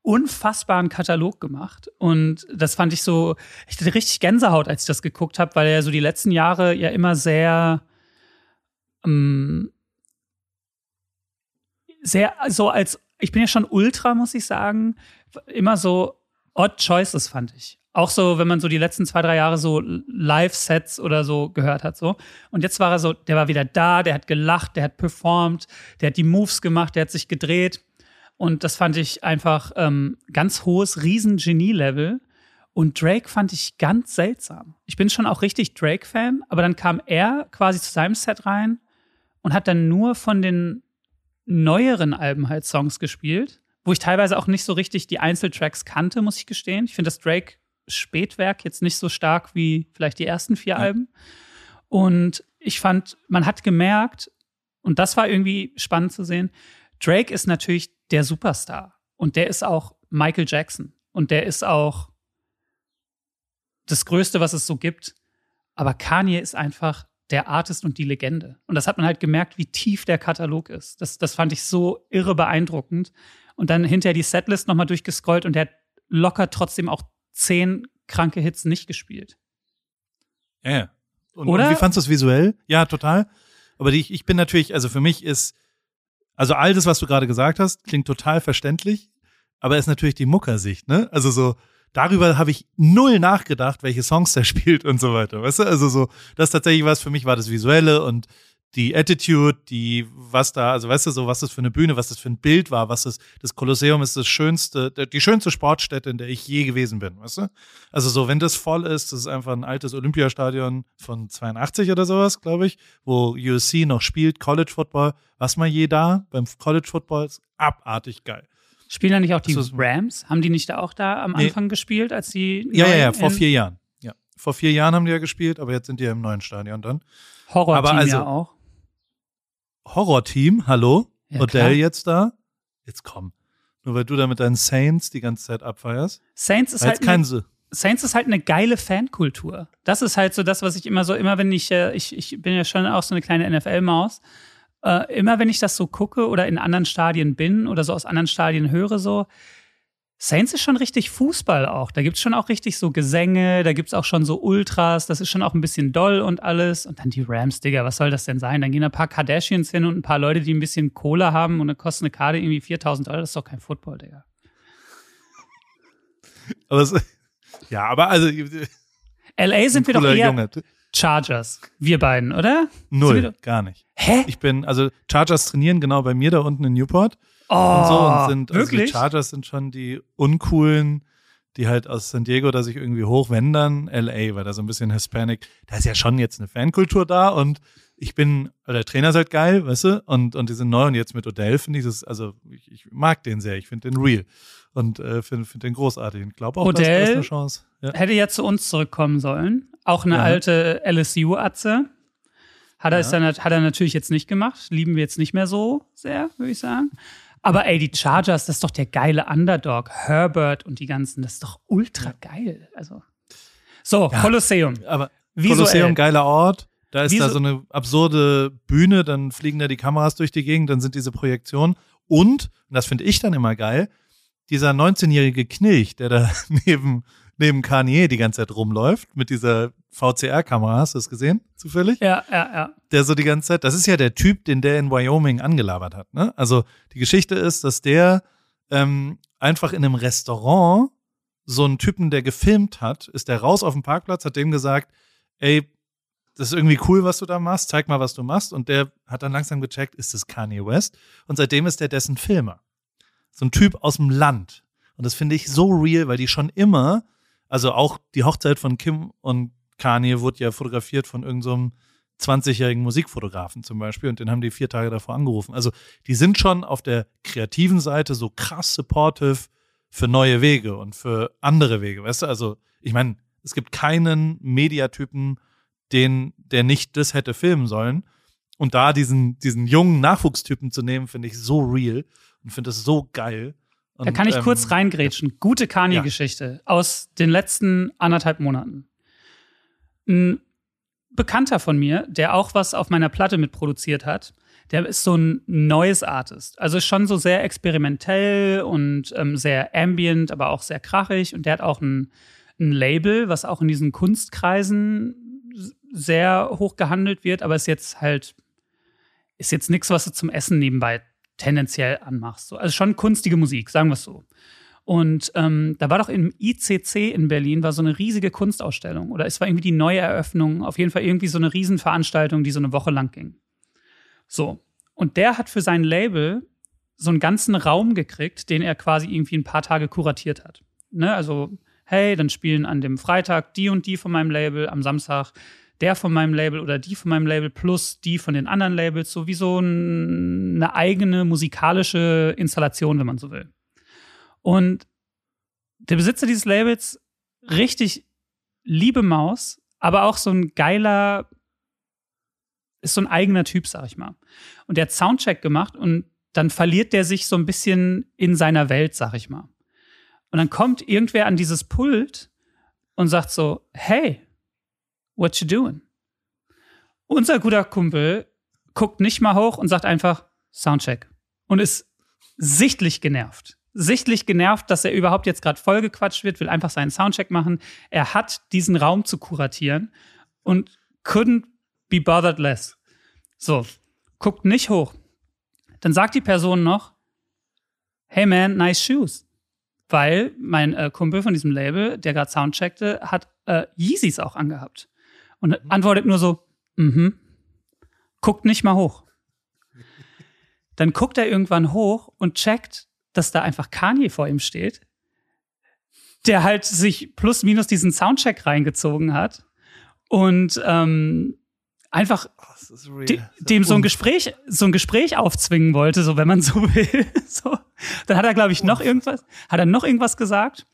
unfassbaren Katalog gemacht. Und das fand ich so, ich hatte richtig Gänsehaut, als ich das geguckt habe, weil er so die letzten Jahre ja immer sehr, ähm, sehr, so als, ich bin ja schon Ultra, muss ich sagen, immer so odd choices fand ich. Auch so, wenn man so die letzten zwei, drei Jahre so Live-Sets oder so gehört hat, so. Und jetzt war er so, der war wieder da, der hat gelacht, der hat performt, der hat die Moves gemacht, der hat sich gedreht. Und das fand ich einfach ähm, ganz hohes Riesen-Genie-Level. Und Drake fand ich ganz seltsam. Ich bin schon auch richtig Drake-Fan, aber dann kam er quasi zu seinem Set rein und hat dann nur von den neueren Alben halt Songs gespielt, wo ich teilweise auch nicht so richtig die Einzeltracks kannte, muss ich gestehen. Ich finde, dass Drake Spätwerk, jetzt nicht so stark wie vielleicht die ersten vier Alben. Und ich fand, man hat gemerkt, und das war irgendwie spannend zu sehen, Drake ist natürlich der Superstar. Und der ist auch Michael Jackson. Und der ist auch das Größte, was es so gibt. Aber Kanye ist einfach der Artist und die Legende. Und das hat man halt gemerkt, wie tief der Katalog ist. Das, das fand ich so irre beeindruckend. Und dann hinterher die Setlist nochmal durchgescrollt und der hat locker trotzdem auch zehn kranke Hits nicht gespielt. Ja, ja. Und, Oder? und wie fandst du es visuell? Ja, total. Aber die, ich bin natürlich, also für mich ist, also all das, was du gerade gesagt hast, klingt total verständlich, aber ist natürlich die Muckersicht, ne? Also so, darüber habe ich null nachgedacht, welche Songs der spielt und so weiter. Weißt du? Also so, das tatsächlich was für mich war das Visuelle und die Attitude, die, was da, also weißt du, so, was das für eine Bühne, was das für ein Bild war, was das, das Kolosseum ist das schönste, die schönste Sportstätte, in der ich je gewesen bin, weißt du? Also so, wenn das voll ist, das ist einfach ein altes Olympiastadion von 82 oder sowas, glaube ich, wo USC noch spielt, College Football, was mal je da beim College Football ist abartig geil. Spielen da nicht auch die ist- Rams? Haben die nicht da auch da am Nee. Anfang gespielt, als die Ja, ja, ja, vor vier Jahren. Ja. Vor vier Jahren haben die ja gespielt, aber jetzt sind die ja im neuen Stadion dann. Horror-Team also- ja auch. Horrorteam, hallo? Ja, Odell klar. jetzt da? Jetzt komm. Nur weil du da mit deinen Saints die ganze Zeit abfeierst. Saints ist halt kein eine, so. Saints ist halt eine geile Fankultur. Das ist halt so das, was ich immer so, immer wenn ich, äh, ich, ich bin ja schon auch so eine kleine NFL-Maus, äh, immer wenn ich das so gucke oder in anderen Stadien bin oder so aus anderen Stadien höre, so, Saints ist schon richtig Fußball auch. Da gibt's schon auch richtig so Gesänge, da gibt's auch schon so Ultras, das ist schon auch ein bisschen doll und alles. Und dann die Rams, Digga, was soll das denn sein? Dann gehen ein paar Kardashians hin und ein paar Leute, die ein bisschen Cola haben und dann kostet eine Karte irgendwie 4000 Dollar. Das ist doch kein Football, Digga. Aber es, ja, aber also LA sind wir doch eher Junge. Chargers. Wir beiden, oder? Wir Null, gar nicht. Hä? Ich bin, also Chargers trainieren genau bei mir da unten in Newport Oh, und so und sind, also die wirklich? Chargers sind schon die uncoolen, die halt aus San Diego da sich irgendwie hochwendern. LA, weil da so ein bisschen Hispanic, da ist ja schon jetzt eine Fankultur da und ich bin, also der Trainer ist halt geil, weißt du, und, und die sind neu und jetzt mit Odell finde ich das, also ich, ich mag den sehr, ich finde den real und äh, finde find den großartig. Ich glaube auch, dass Odell? das eine Chance. Ja. Hätte ja zu uns zurückkommen sollen. Auch eine Ja. alte LSU-Atze. Hat er, Ja. ist dann, hat er natürlich jetzt nicht gemacht. Lieben wir jetzt nicht mehr so sehr, würde ich sagen. Aber ey, die Chargers, das ist doch der geile Underdog. Herbert und die ganzen, das ist doch ultra geil. Also. So, Ja. Kolosseum. Aber Visuell. Kolosseum, geiler Ort. Da ist Visu- da so eine absurde Bühne, dann fliegen da die Kameras durch die Gegend, dann sind diese Projektionen. Und, und das finde ich dann immer geil, dieser 19-jährige Knilch, der da neben, neben Kanye die ganze Zeit rumläuft, mit dieser VCR-Kamera, hast du das gesehen, zufällig? Ja, ja, ja. Der so die ganze Zeit, das ist ja der Typ, den der in Wyoming angelabert hat. Ne? Also die Geschichte ist, dass der ähm, einfach in einem Restaurant so einen Typen, der gefilmt hat, ist der raus auf dem Parkplatz, hat dem gesagt, ey, das ist irgendwie cool, was du da machst, zeig mal, was du machst. Und der hat dann langsam gecheckt, ist das Kanye West? Und seitdem ist der dessen Filmer. So ein Typ aus dem Land. Und das finde ich so real, weil die schon immer, also auch die Hochzeit von Kim und Kanye wurde ja fotografiert von irgendeinem 20-jährigen Musikfotografen zum Beispiel und den haben die vier Tage davor angerufen. Also die sind schon auf der kreativen Seite so krass supportive für neue Wege und für andere Wege, weißt du? Also ich meine, es gibt keinen Mediatypen, den, der nicht das hätte filmen sollen. Und da diesen, diesen jungen Nachwuchstypen zu nehmen, finde ich so real und finde es so geil. Und, Da kann ich ähm, kurz reingrätschen. Gute Kanye-Geschichte aus den letzten anderthalb Monaten. Ein Bekannter von mir, der auch was auf meiner Platte mitproduziert hat, der ist so ein neues Artist. Also schon so sehr experimentell und ähm, sehr ambient, aber auch sehr krachig. Und der hat auch ein, ein Label, was auch in diesen Kunstkreisen sehr hoch gehandelt wird, aber ist jetzt halt, ist jetzt nichts, was du zum Essen nebenbei tendenziell anmachst. So. Also schon kunstige Musik, sagen wir es so. Und ähm, da war doch im ICC in Berlin war so eine riesige Kunstausstellung oder es war irgendwie die neue Eröffnung, auf jeden Fall irgendwie so eine Riesenveranstaltung, die so eine Woche lang ging. So. Und der hat für sein Label so einen ganzen Raum gekriegt, den er quasi irgendwie ein paar Tage kuratiert hat. Ne? Also, hey, dann spielen an dem Freitag die und die von meinem Label, am Samstag der von meinem Label oder die von meinem Label plus die von den anderen Labels, so wie so ein, eine eigene musikalische Installation, wenn man so will. Und der Besitzer dieses Labels richtig liebe Maus, aber auch so ein geiler, ist so ein eigener Typ, sag ich mal. Und der hat Soundcheck gemacht und dann verliert der sich so ein bisschen in seiner Welt, sag ich mal. Und dann kommt irgendwer an dieses Pult und sagt so, hey, what you doing? Unser guter Kumpel guckt nicht mal hoch und sagt einfach Soundcheck und ist sichtlich genervt. Sichtlich genervt, dass er überhaupt jetzt gerade vollgequatscht wird, will einfach seinen Soundcheck machen. Er hat diesen Raum zu kuratieren und couldn't be bothered less. So, guckt nicht hoch. Dann sagt die Person noch, hey man, nice shoes. Weil mein äh, Kumpel von diesem Label, der gerade Soundcheckte, hat äh, Yeezys auch angehabt. Und antwortet nur so, mhm. Guckt nicht mal hoch. Dann guckt er irgendwann hoch und checkt, dass da einfach Kanye vor ihm steht, der halt sich plus minus diesen Soundcheck reingezogen hat und ähm, einfach de dem so ein Gespräch, so ein Gespräch aufzwingen wollte, so wenn man so will. so. Dann hat er, glaube ich, noch irgendwas, hat er noch irgendwas gesagt.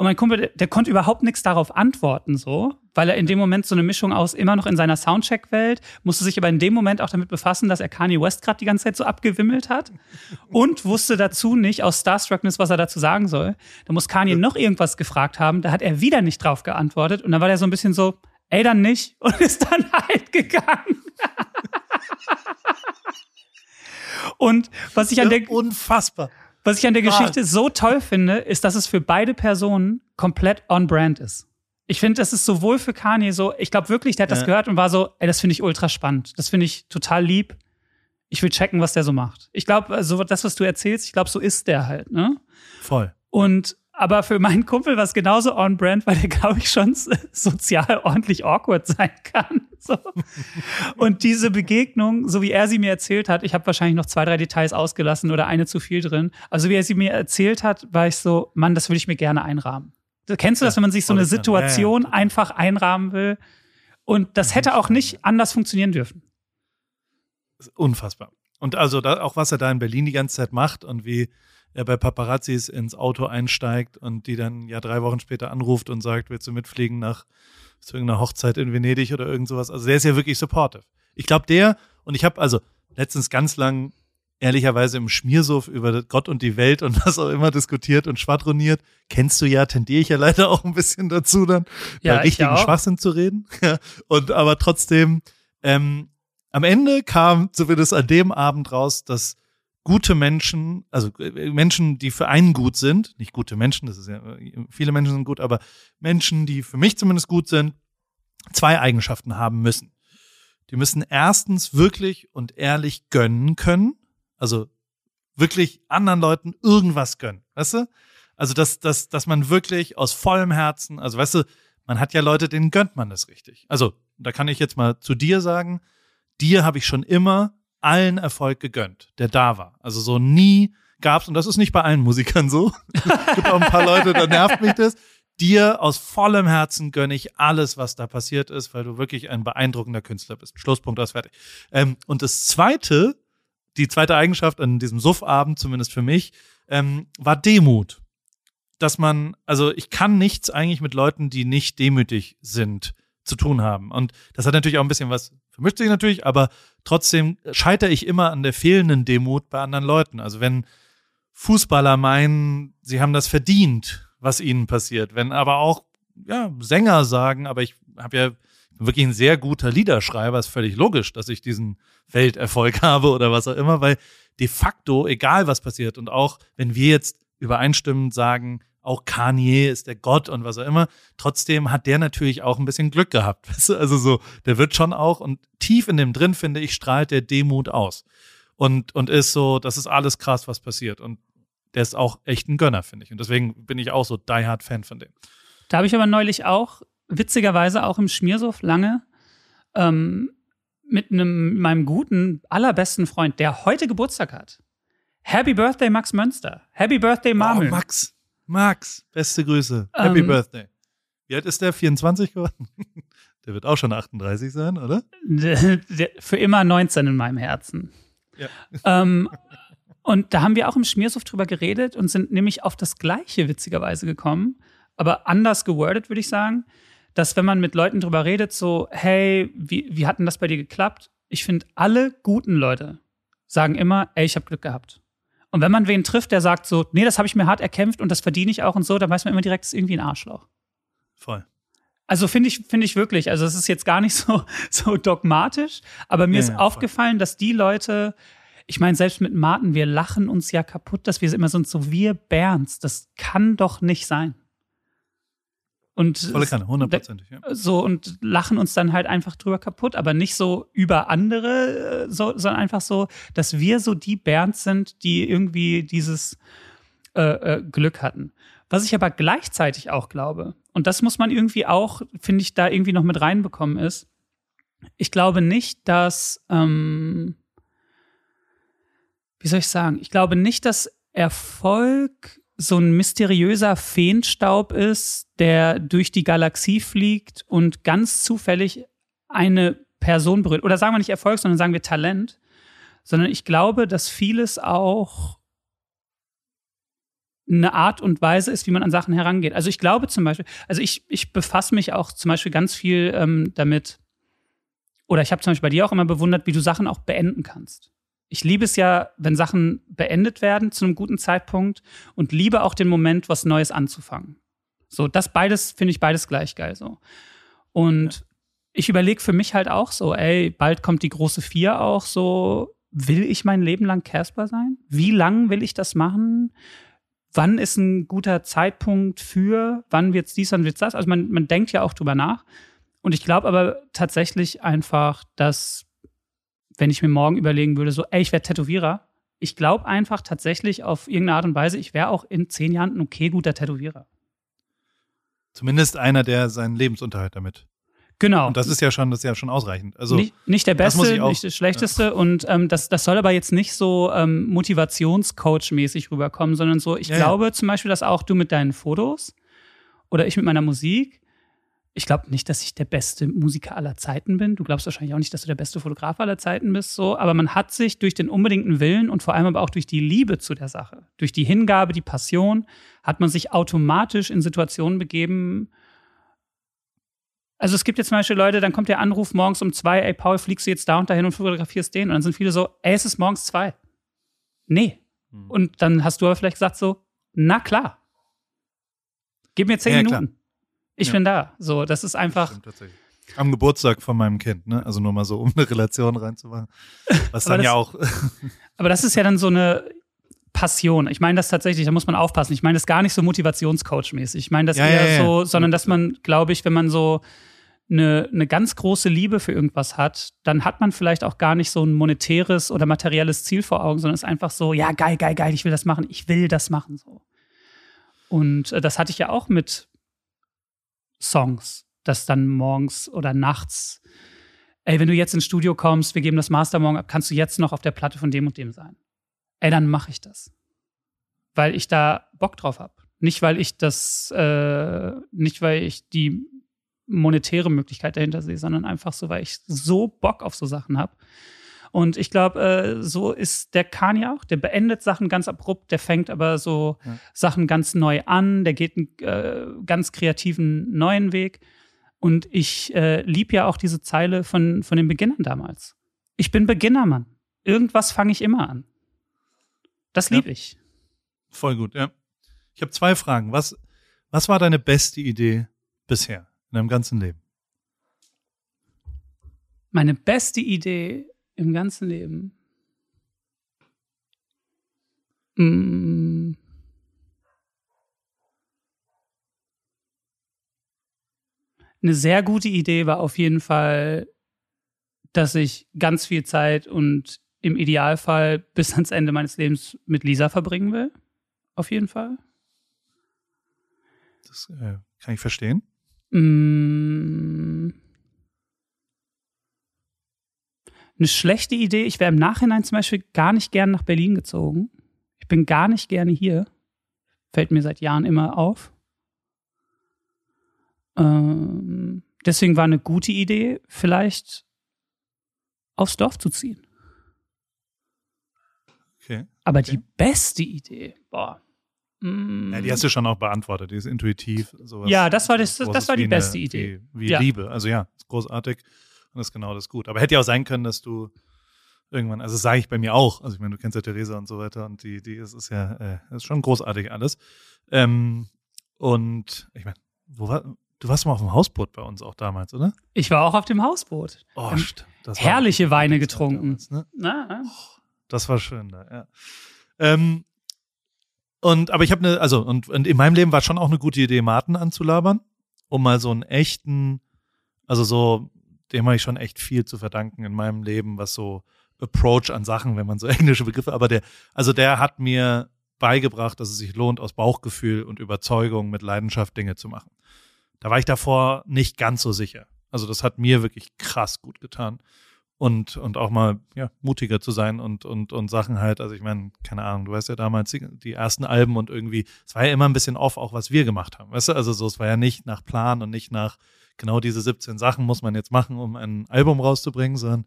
Und mein Kumpel, der, der konnte überhaupt nichts darauf antworten, so, weil er in dem Moment so eine Mischung aus immer noch in seiner Soundcheck-Welt, musste sich aber in dem Moment auch damit befassen, dass er Kanye West gerade die ganze Zeit so abgewimmelt hat und wusste dazu nicht aus Starstruckness, was er dazu sagen soll. Da muss Kanye noch irgendwas gefragt haben, da hat er wieder nicht drauf geantwortet und dann war der so ein bisschen so, ey, dann nicht und ist dann halt gegangen. und was ich an der Unfassbar. Was ich an der Geschichte so toll finde, ist, dass es für beide Personen komplett on brand ist. Ich finde, das ist sowohl für Kanye so, ich glaube wirklich, der hat das Ja. gehört und war so, ey, das finde ich ultra spannend. Das finde ich total lieb. Ich will checken, was der so macht. Ich glaube, also das, was du erzählst, ich glaube, so ist der halt, ne? Voll. Und aber für meinen Kumpel war es genauso on brand, weil der, glaube ich, schon so- sozial ordentlich awkward sein kann. So. Und diese Begegnung, so wie er sie mir erzählt hat, ich habe wahrscheinlich noch zwei, drei Details ausgelassen oder eine zu viel drin. Also wie er sie mir erzählt hat, war ich so, Mann, das will ich mir gerne einrahmen. Kennst du das, wenn man sich so eine. Situation einfach einrahmen will? Und das hätte auch nicht anders funktionieren dürfen. Unfassbar. Und also da, auch was er da in Berlin die ganze Zeit macht und wie er bei Paparazzis ins Auto einsteigt und die dann ja drei Wochen später anruft und sagt, willst du mitfliegen nach zu irgendeiner Hochzeit in Venedig oder irgend sowas. Also der ist ja wirklich supportive. Ich glaube der, und ich habe also letztens ganz lang ehrlicherweise im Schmiersuff über Gott und die Welt und was auch immer diskutiert und schwadroniert. Kennst du ja, tendiere ich ja leider auch ein bisschen dazu dann, Ja, bei ich richtigen. Schwachsinn zu reden. Und aber trotzdem, ähm, am Ende kam zumindest an dem Abend raus, dass gute Menschen, also äh, Menschen, die für einen gut sind, nicht gute Menschen, das ist ja, äh, viele Menschen sind gut, aber Menschen, die für mich zumindest gut sind, zwei Eigenschaften haben müssen. Die müssen erstens wirklich und ehrlich gönnen können, also wirklich anderen Leuten irgendwas gönnen, weißt du? Also, dass, dass, dass man wirklich aus vollem Herzen, also weißt du, man hat ja Leute, denen gönnt man das richtig. Also, da kann ich jetzt mal zu dir sagen, dir habe ich schon immer allen Erfolg gegönnt, der da war. Also so nie gab's, und das ist nicht bei allen Musikern so, gibt auch ein paar Leute, da nervt mich das, dir aus vollem Herzen gönne ich alles, was da passiert ist, weil du wirklich ein beeindruckender Künstler bist. Schlusspunkt, aus fertig. Ähm, und das zweite, die zweite Eigenschaft an diesem Suffabend, zumindest für mich, ähm, war Demut. Dass man, also ich kann nichts eigentlich mit Leuten, die nicht demütig sind, zu tun haben. Und das hat natürlich auch ein bisschen was, vermischt sich natürlich, aber trotzdem scheitere ich immer an der fehlenden Demut bei anderen Leuten. Also wenn Fußballer meinen, sie haben das verdient, was ihnen passiert, wenn aber auch ja, Sänger sagen, aber ich habe ja wirklich ein sehr guter Liederschreiber, ist völlig logisch, dass ich diesen Welterfolg habe oder was auch immer, weil de facto, egal was passiert und auch wenn wir jetzt übereinstimmend sagen, auch Kanye ist der Gott und was auch immer, trotzdem hat der natürlich auch ein bisschen Glück gehabt. Weißt du? Also so, der wird schon auch und tief in dem drin, finde ich, strahlt der Demut aus. Und, und ist so, das ist alles krass, was passiert. Und der ist auch echt ein Gönner, finde ich. Und deswegen bin ich auch so die Hard Fan von dem. Da habe ich aber neulich auch, witzigerweise auch im Schmiersuff lange, ähm, mit einem meinem guten, allerbesten Freund, der heute Geburtstag hat. Happy Birthday, Max Mönster. Happy Birthday, Marmel. Oh, Max, Max, beste Grüße. Happy Ähm, Birthday. Wie alt ist der? 24 geworden? Der wird auch schon 38 sein, oder? Der- Für immer 19 in meinem Herzen. Ja. Ähm, und da haben wir auch im Schmiersuff drüber geredet und sind nämlich auf das Gleiche witzigerweise gekommen. aber anders gewordet, würde ich sagen, dass wenn man mit Leuten drüber redet, so, hey, wie, wie hat denn das bei dir geklappt? Ich finde, alle guten Leute sagen immer, ey, ich habe Glück gehabt. Und wenn man wen trifft, der sagt so, nee, das habe ich mir hart erkämpft und das verdiene ich auch und so, dann weiß man immer direkt, das ist irgendwie ein Arschloch. Voll. Also finde ich, finde ich wirklich. Also es ist jetzt gar nicht so, so dogmatisch, aber mir Ja, ist ja, voll. aufgefallen, dass die Leute, ich meine, selbst mit Martin, wir lachen uns ja kaputt, dass wir immer sind so, wir Bernds, das kann doch nicht sein. Und Volle Kanne, hundertprozentig. Ja. so und lachen uns dann halt einfach drüber kaputt, aber nicht so über andere, äh, so, sondern einfach so, dass wir so die Bernds sind, die irgendwie dieses äh, äh, Glück hatten. Was ich aber gleichzeitig auch glaube, und das muss man irgendwie auch, finde ich, da irgendwie noch mit reinbekommen, ist, ich glaube nicht, dass, ähm, wie soll ich sagen, ich glaube nicht, dass Erfolg so ein mysteriöser Feenstaub ist, der durch die Galaxie fliegt und ganz zufällig eine Person berührt. Oder sagen wir nicht Erfolg, sondern sagen wir Talent. Sondern ich glaube, dass vieles auch eine Art und Weise ist, wie man an Sachen herangeht. Also ich glaube zum Beispiel, also ich, ich befasse mich auch zum Beispiel ganz viel ähm, damit, oder ich habe zum Beispiel bei dir auch immer bewundert, wie du Sachen auch beenden kannst. Ich liebe es ja, wenn Sachen beendet werden zu einem guten Zeitpunkt und liebe auch den Moment, was Neues anzufangen. So, das beides finde ich beides gleich geil so. Und ich überlege für mich halt auch so, ey, bald kommt die große Vier auch so, will ich mein Leben lang Casper sein? Wie lang will ich das machen? Wann ist ein guter Zeitpunkt für, wann wird's dies, wann wird's das? Also man, man denkt ja auch drüber nach. Und ich glaube aber tatsächlich einfach, dass, wenn ich mir morgen überlegen würde, so, ey, ich werde Tätowierer, ich glaube einfach tatsächlich auf irgendeine Art und Weise, ich wäre auch in zehn Jahren ein okay guter Tätowierer. Zumindest einer, der seinen Lebensunterhalt damit. Genau. Und das ist ja schon, das ist ja schon ausreichend. Also nicht, nicht der Beste, auch- nicht das Schlechteste. Und ähm, das, das soll aber jetzt nicht so ähm, Motivationscoach-mäßig rüberkommen, sondern so, ich Ja, ja. glaube zum Beispiel, dass auch du mit deinen Fotos oder ich mit meiner Musik, ich glaube nicht, dass ich der beste Musiker aller Zeiten bin. Du glaubst wahrscheinlich auch nicht, dass du der beste Fotograf aller Zeiten bist, so. Aber man hat sich durch den unbedingten Willen und vor allem aber auch durch die Liebe zu der Sache, durch die Hingabe, die Passion, hat man sich automatisch in Situationen begeben, also es gibt jetzt zum Beispiel Leute, dann kommt der Anruf morgens um zwei, ey Paul, fliegst du jetzt da und dahin und fotografierst den? Und dann sind viele so, ey, es ist morgens zwei. Nee. Hm. Und dann hast du aber vielleicht gesagt so, na klar. Gib mir zehn Ja, klar. Ich Ja. bin da. So, das ist einfach, Stimmt tatsächlich. Am Geburtstag von meinem Kind, ne? Also nur mal so, um eine Relation reinzumachen. Was Aber dann ja das- auch. aber das ist ja dann so eine Passion. Ich meine das tatsächlich, da muss man aufpassen. Ich meine das gar nicht so Motivationscoach-mäßig. Ich meine das Ja, eher ja, ja. so, sondern dass man, glaube ich, wenn man so eine, eine ganz große Liebe für irgendwas hat, dann hat man vielleicht auch gar nicht so ein monetäres oder materielles Ziel vor Augen, sondern ist einfach so, ja, geil, geil, geil, ich will das machen, ich will das machen, so. Und äh, das hatte ich ja auch mit Songs, dass dann morgens oder nachts, ey, wenn du jetzt ins Studio kommst, wir geben das Master morgen ab, kannst du jetzt noch auf der Platte von dem und dem sein. Ey, dann mache ich das. Weil ich da Bock drauf habe. Nicht, weil ich das, äh, nicht, weil ich die monetäre Möglichkeit dahinter sehe, sondern einfach so, weil ich so Bock auf so Sachen habe. Und ich glaube, äh, so ist der Kanye auch. Der beendet Sachen ganz abrupt, der fängt aber so Ja. Sachen ganz neu an, der geht einen äh, ganz kreativen neuen Weg. Und ich äh, lieb ja auch diese Zeile von, von den Beginnern damals. Ich bin Beginner, Mann. Irgendwas fange ich immer an. Das Ja. lieb ich. Voll gut, ja. Ich habe zwei Fragen. Was, was war deine beste Idee bisher in deinem ganzen Leben? Meine beste Idee im ganzen Leben. Mm. Eine sehr gute Idee war auf jeden Fall, dass ich ganz viel Zeit und im Idealfall bis ans Ende meines Lebens mit Lisa verbringen will. Auf jeden Fall. Das äh, kann ich verstehen. Mm. Eine schlechte Idee. Ich wäre im Nachhinein zum Beispiel gar nicht gern nach Berlin gezogen. Ich bin gar nicht gerne hier. Fällt mir seit Jahren immer auf. Ähm, deswegen war eine gute Idee, vielleicht aufs Dorf zu ziehen. Okay. Aber Okay. die beste Idee, boah, Mm, Ja, die hast du schon auch beantwortet, die ist intuitiv. Sowas, Ja, das war das- das war die beste Idee. Wie, wie Ja. Liebe. Also ja, ist großartig und das ist genau das gut. Aber hätte ja auch sein können, dass du irgendwann, also das sage ich bei mir auch, also ich meine, du kennst ja Theresa und so weiter und die, die ist, ist ja, äh, ist schon großartig alles. Ähm, und ich meine, wo war, du warst mal auf dem Hausboot bei uns auch damals, oder? ich war auch auf dem Hausboot. Oh, st- das war herrliche eine Weine getrunken. Damals, ne? Na, Das war schön da, ja. Ähm, und, aber ich habe eine, also, und, und in meinem Leben war schon auch eine gute Idee, Martin anzulabern, um mal so einen echten, also so, dem habe ich schon echt viel zu verdanken in meinem Leben, was so Approach an Sachen, wenn man so englische Begriffe, aber der, also der hat mir beigebracht, dass es sich lohnt, aus Bauchgefühl und Überzeugung mit Leidenschaft Dinge zu machen. Da war ich davor nicht ganz so sicher. Also das hat mir wirklich krass gut getan und, und auch mal ja, mutiger zu sein und, und, und Sachen halt, also ich meine, keine Ahnung, du weißt ja damals die, die ersten Alben und irgendwie, es war ja immer ein bisschen off, auch was wir gemacht haben, weißt du, also so, es war ja nicht nach Plan und nicht nach genau diese 17 Sachen muss man jetzt machen, um ein Album rauszubringen, sondern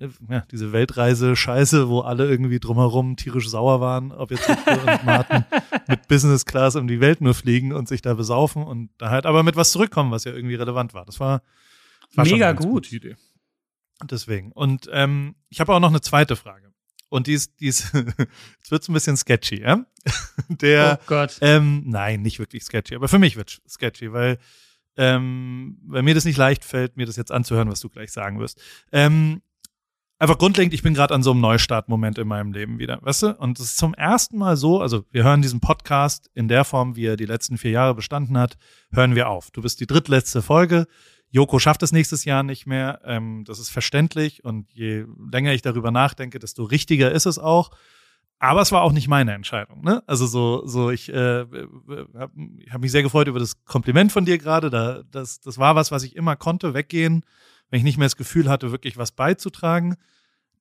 äh, ja, diese Weltreise-Scheiße, wo alle irgendwie drumherum tierisch sauer waren, ob jetzt und Martin mit Business Class um die Welt nur fliegen und sich da besaufen und da halt aber mit was zurückkommen, was ja irgendwie relevant war. Das war, war Mega gut. Idee. Deswegen. Und ähm, ich habe auch noch eine zweite Frage. Und die ist, die ist, jetzt wird's ein bisschen sketchy, ja? Der, oh Gott. ähm, nein, nicht wirklich sketchy, aber für mich wird sketchy, weil, ähm, weil mir das nicht leicht fällt, mir das jetzt anzuhören, was du gleich sagen wirst. Ähm, einfach grundlegend, ich bin gerade an so einem Neustartmoment in meinem Leben wieder, weißt du? Und es ist zum ersten Mal so, also wir hören diesen Podcast in der Form, wie er die letzten vier Jahre bestanden hat, hören wir auf. Du bist die drittletzte Folge. Joko schafft es nächstes Jahr nicht mehr. Ähm, das ist verständlich und je länger ich darüber nachdenke, desto richtiger ist es auch. Aber es war auch nicht meine Entscheidung. Ne? Also so, so ich äh, habe hab mich sehr gefreut über das Kompliment von dir gerade. Da, das, das war was, was ich immer konnte, weggehen, wenn ich nicht mehr das Gefühl hatte, wirklich was beizutragen.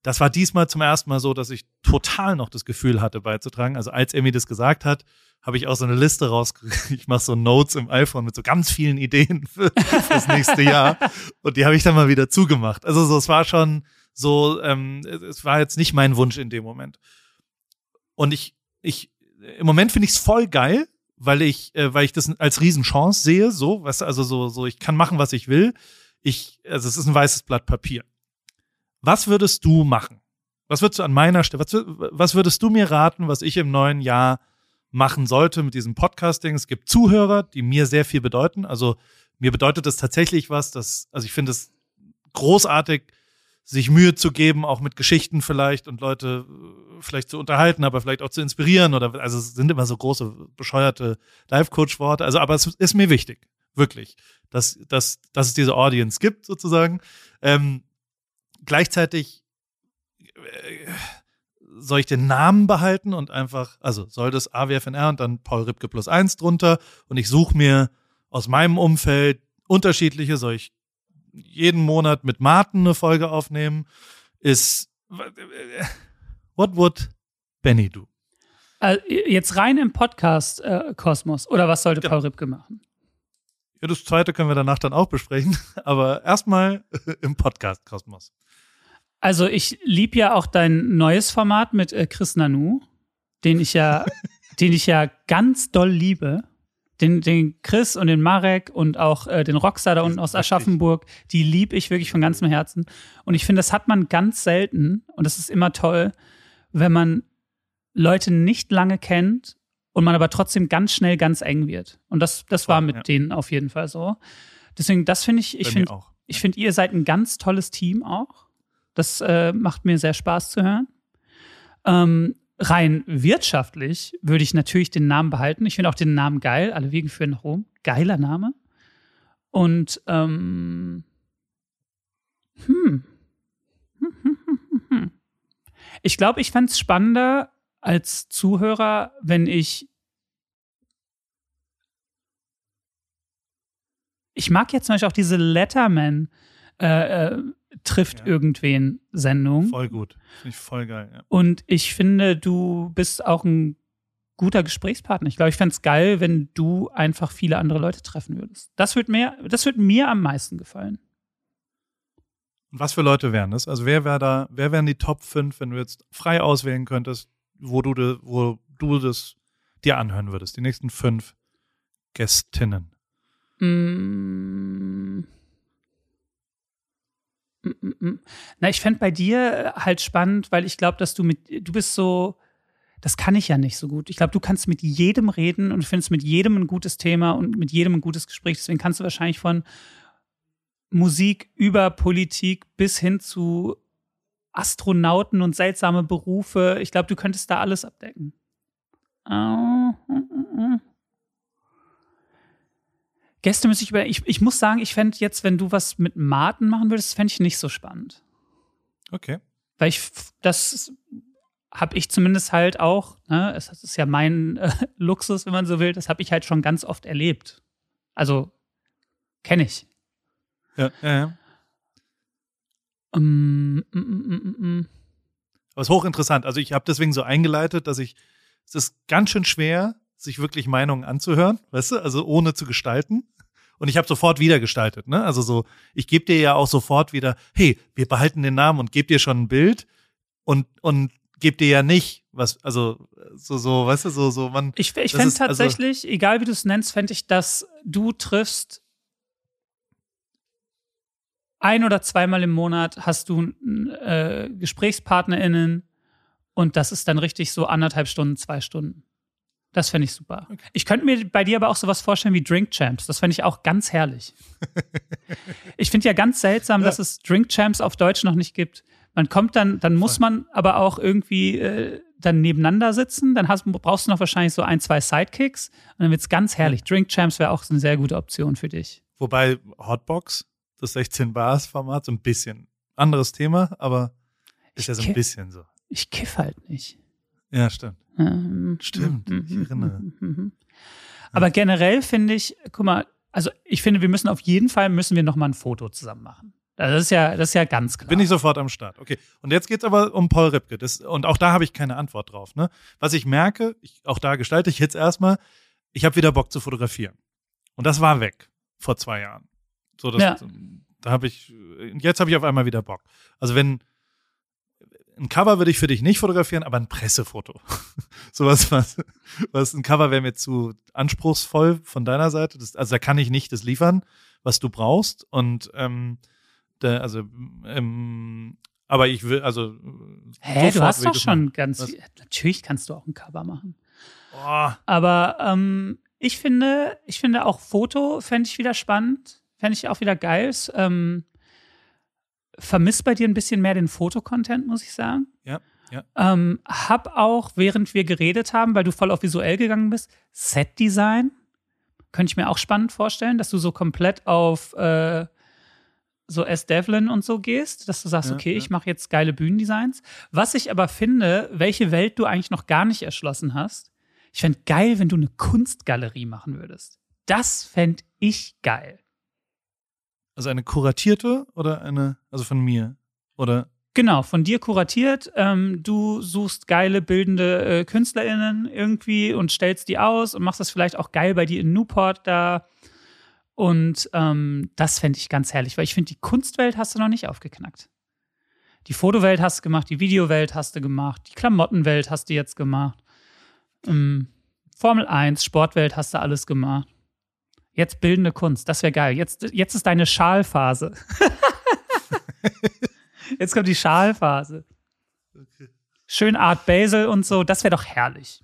Das war diesmal zum ersten Mal so, dass ich total noch das Gefühl hatte, beizutragen. Also als er mir das gesagt hat, habe ich auch so eine Liste rausgekriegt. Ich mache so Notes im iPhone mit so ganz vielen Ideen für, fürs nächste Jahr. Und die habe ich dann mal wieder zugemacht. Also so, es war schon so, ähm, es war jetzt nicht mein Wunsch in dem Moment. Und ich, ich, im Moment finde ich es voll geil, weil ich, äh, weil ich das als Riesenchance sehe, so, du, also so, so, ich kann machen, was ich will. Ich, also es ist ein weißes Blatt Papier. Was würdest du machen? Was würdest du an meiner Stelle, was, was würdest du mir raten, was ich im neuen Jahr machen sollte mit diesem Podcasting? Es gibt Zuhörer, die mir sehr viel bedeuten. Also mir bedeutet es tatsächlich was, dass, also ich finde es großartig, sich Mühe zu geben, auch mit Geschichten vielleicht und Leute äh, vielleicht zu unterhalten, aber vielleicht auch zu inspirieren oder also es sind immer so große bescheuerte Life-Coach-Worte. Also, aber es ist mir wichtig, wirklich, dass, dass, dass es diese Audience gibt sozusagen. Ähm, gleichzeitig äh, soll ich den Namen behalten und einfach, also soll das AWFNR und dann Paul Ripke plus eins drunter und ich suche mir aus meinem Umfeld unterschiedliche, soll ich jeden Monat mit Martin eine Folge aufnehmen, ist What would Benny do? Äh, jetzt rein im Podcast-Kosmos. Oder was sollte Genau. Paul Ripke machen? Ja, das zweite können wir danach dann auch besprechen, aber erstmal im Podcast-Kosmos. Also ich lieb ja auch dein neues Format mit äh, Chris Nanu, den ich ja, den ich ja ganz doll liebe. Den, den Chris und den Marek und auch äh, den Rockstar da unten aus. Aschaffenburg, die lieb ich wirklich von ganzem Herzen. Und ich finde, das hat man ganz selten und das ist immer toll, wenn man Leute nicht lange kennt und man aber trotzdem ganz schnell ganz eng wird. Und das, das war mit Ja. denen auf jeden Fall so. Deswegen, das finde ich, ich finde, auch. ich finde, ihr seid ein ganz tolles Team auch. Das äh, macht mir sehr Spaß zu hören. Ähm, rein wirtschaftlich würde ich natürlich den Namen behalten. Ich finde auch den Namen geil. Alle Wege führen nach Rom. Geiler Name. Und ähm, hm. Ich glaube, ich fände es spannender als Zuhörer, wenn ich ich mag jetzt zum Beispiel auch diese Letterman äh, äh, trifft Ja. irgendwen Sendung. Voll gut. Finde ich voll geil. Ja. Und ich finde, du bist auch ein guter Gesprächspartner. Ich glaube, ich fände es geil, wenn du einfach viele andere Leute treffen würdest. Das wird mir, das wird mir am meisten gefallen. Und was für Leute wären das? Also wer wäre da, wer wären die Top 5, wenn du jetzt frei auswählen könntest, wo du, de, wo du das, dir anhören würdest? Die nächsten fünf Gästinnen. Mm. Mm, mm, mm. Na, ich fände bei dir halt spannend, weil ich glaube, dass du mit, du bist so, das kann ich ja nicht so gut. Ich glaube, du kannst mit jedem reden und findest mit jedem ein gutes Thema und mit jedem ein gutes Gespräch. Deswegen kannst du wahrscheinlich von Musik über Politik bis hin zu Astronauten und seltsame Berufe. Ich glaube, du könntest da alles abdecken. Oh. Gäste müsste ich über. Ich, ich muss sagen, ich fände jetzt, wenn du was mit Martin machen würdest, fände ich nicht so spannend. Okay. Weil ich, das habe ich zumindest halt auch, ne, es ist ja mein äh, Luxus, wenn man so will, das habe ich halt schon ganz oft erlebt. Also, kenne ich. Ja, ja, ja. Um, mm, mm, mm, mm. Aber es ist hochinteressant. Also ich habe deswegen so eingeleitet, dass ich, es ist ganz schön schwer, sich wirklich Meinungen anzuhören, weißt du, also ohne zu gestalten. Und ich habe sofort wieder gestaltet, ne? Also so, ich gebe dir ja auch sofort wieder, hey, wir behalten den Namen und gebe dir schon ein Bild und und gebe dir ja nicht was, also so so, weißt du, so so man. Ich, ich fände also- tatsächlich, egal wie du es nennst, fände ich, dass du triffst ein oder zweimal im Monat hast du äh, GesprächspartnerInnen und das ist dann richtig so anderthalb Stunden, zwei Stunden. Das fände ich super. Ich könnte mir bei dir aber auch sowas vorstellen wie Drink Champs. Das fände ich auch ganz herrlich. ich finde ja ganz seltsam, dass es Drink Champs auf Deutsch noch nicht gibt. Man kommt dann, dann muss man aber auch irgendwie äh, dann nebeneinander sitzen. Dann hast, brauchst du noch wahrscheinlich so ein, zwei Sidekicks und dann wird's ganz herrlich. Drink Champs wäre auch eine sehr gute Option für dich. Wobei Hotbox, das 16 Bars Format, so ein bisschen anderes Thema, aber ist ja so ein bisschen so. Ich kiff halt nicht. Ja, stimmt. Ähm, Stimmt, ich erinnere. Aber generell finde ich, guck mal, also ich finde, wir müssen auf jeden Fall müssen wir noch mal ein Foto zusammen machen. Das ist ja, das ist ja ganz klar. Bin ich sofort am Start. Okay. Und jetzt geht's aber um Paul Ripke. Das, und auch da habe ich keine Antwort drauf. Ne? Was ich merke, ich, auch da gestalte ich jetzt erstmal, ich habe wieder Bock zu fotografieren. Und das war weg vor zwei Jahren. So, das, Ja. da habe ich, jetzt habe ich auf einmal wieder Bock. Also wenn ein Cover würde ich für dich nicht fotografieren, aber ein Pressefoto. Sowas, was, was ein Cover wäre mir zu anspruchsvoll von deiner Seite. Das, also da kann ich nicht das liefern, was du brauchst. Und ähm, da, also, ähm, aber ich will, also Hä, du hast doch schon machen. ganz Was? Natürlich kannst du auch ein Cover machen. Oh, Aber ähm, ich finde, ich finde auch Foto fände ich wieder spannend, fände ich auch wieder geil. Ähm, vermisst bei dir ein bisschen mehr den Fotocontent, muss ich sagen. ja, ja. Ähm, hab auch, während wir geredet haben, weil du voll auf visuell gegangen bist, Set-Design. Könnte ich mir auch spannend vorstellen, dass du so komplett auf äh, so S. Devlin und so gehst, dass du sagst, Ja, okay, ja. ich mache jetzt geile Bühnendesigns. Was ich aber finde, welche Welt du eigentlich noch gar nicht erschlossen hast, ich fände geil, wenn du eine Kunstgalerie machen würdest. Das fände ich geil. Also eine kuratierte oder eine, also von mir? Oder Genau, von dir kuratiert. Ähm, du suchst geile bildende äh, KünstlerInnen irgendwie und stellst die aus und machst das vielleicht auch geil bei dir in Newport da. Und ähm, das fände ich ganz herrlich, weil ich finde, die Kunstwelt hast du noch nicht aufgeknackt. Die Fotowelt hast du gemacht, die Videowelt hast du gemacht, die Klamottenwelt hast du jetzt gemacht. Ähm, Formel 1, Sportwelt hast du alles gemacht. Jetzt bildende Kunst, das wäre geil. Jetzt, jetzt ist deine Schalphase. Jetzt kommt die Schalphase. Schön Art Basel und so, das wäre doch herrlich.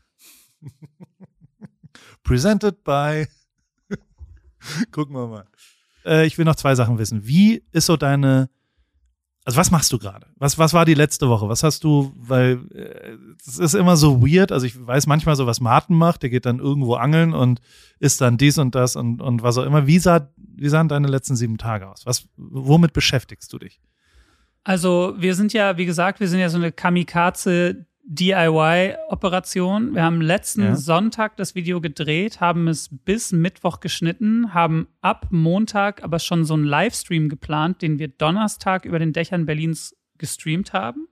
presented by. Gucken wir mal. Äh, ich will noch zwei Sachen wissen. Wie ist so deine, also was machst du gerade? Was, was war die letzte Woche? Was hast du, weil äh, es ist immer so weird, also ich weiß manchmal so, was Martin macht, der geht dann irgendwo angeln und isst dann dies und das und, und was auch immer. Wie, sah, wie sahen deine letzten sieben Tage aus? Was, womit beschäftigst du dich? Also, wir sind ja, wie gesagt, wir sind ja so eine Kamikaze DIY-Operation. Wir haben letzten Ja. Sonntag das Video gedreht, haben es bis Mittwoch geschnitten, haben ab Montag aber schon so einen Livestream geplant, den wir Donnerstag über den Dächern Berlins gestreamt haben.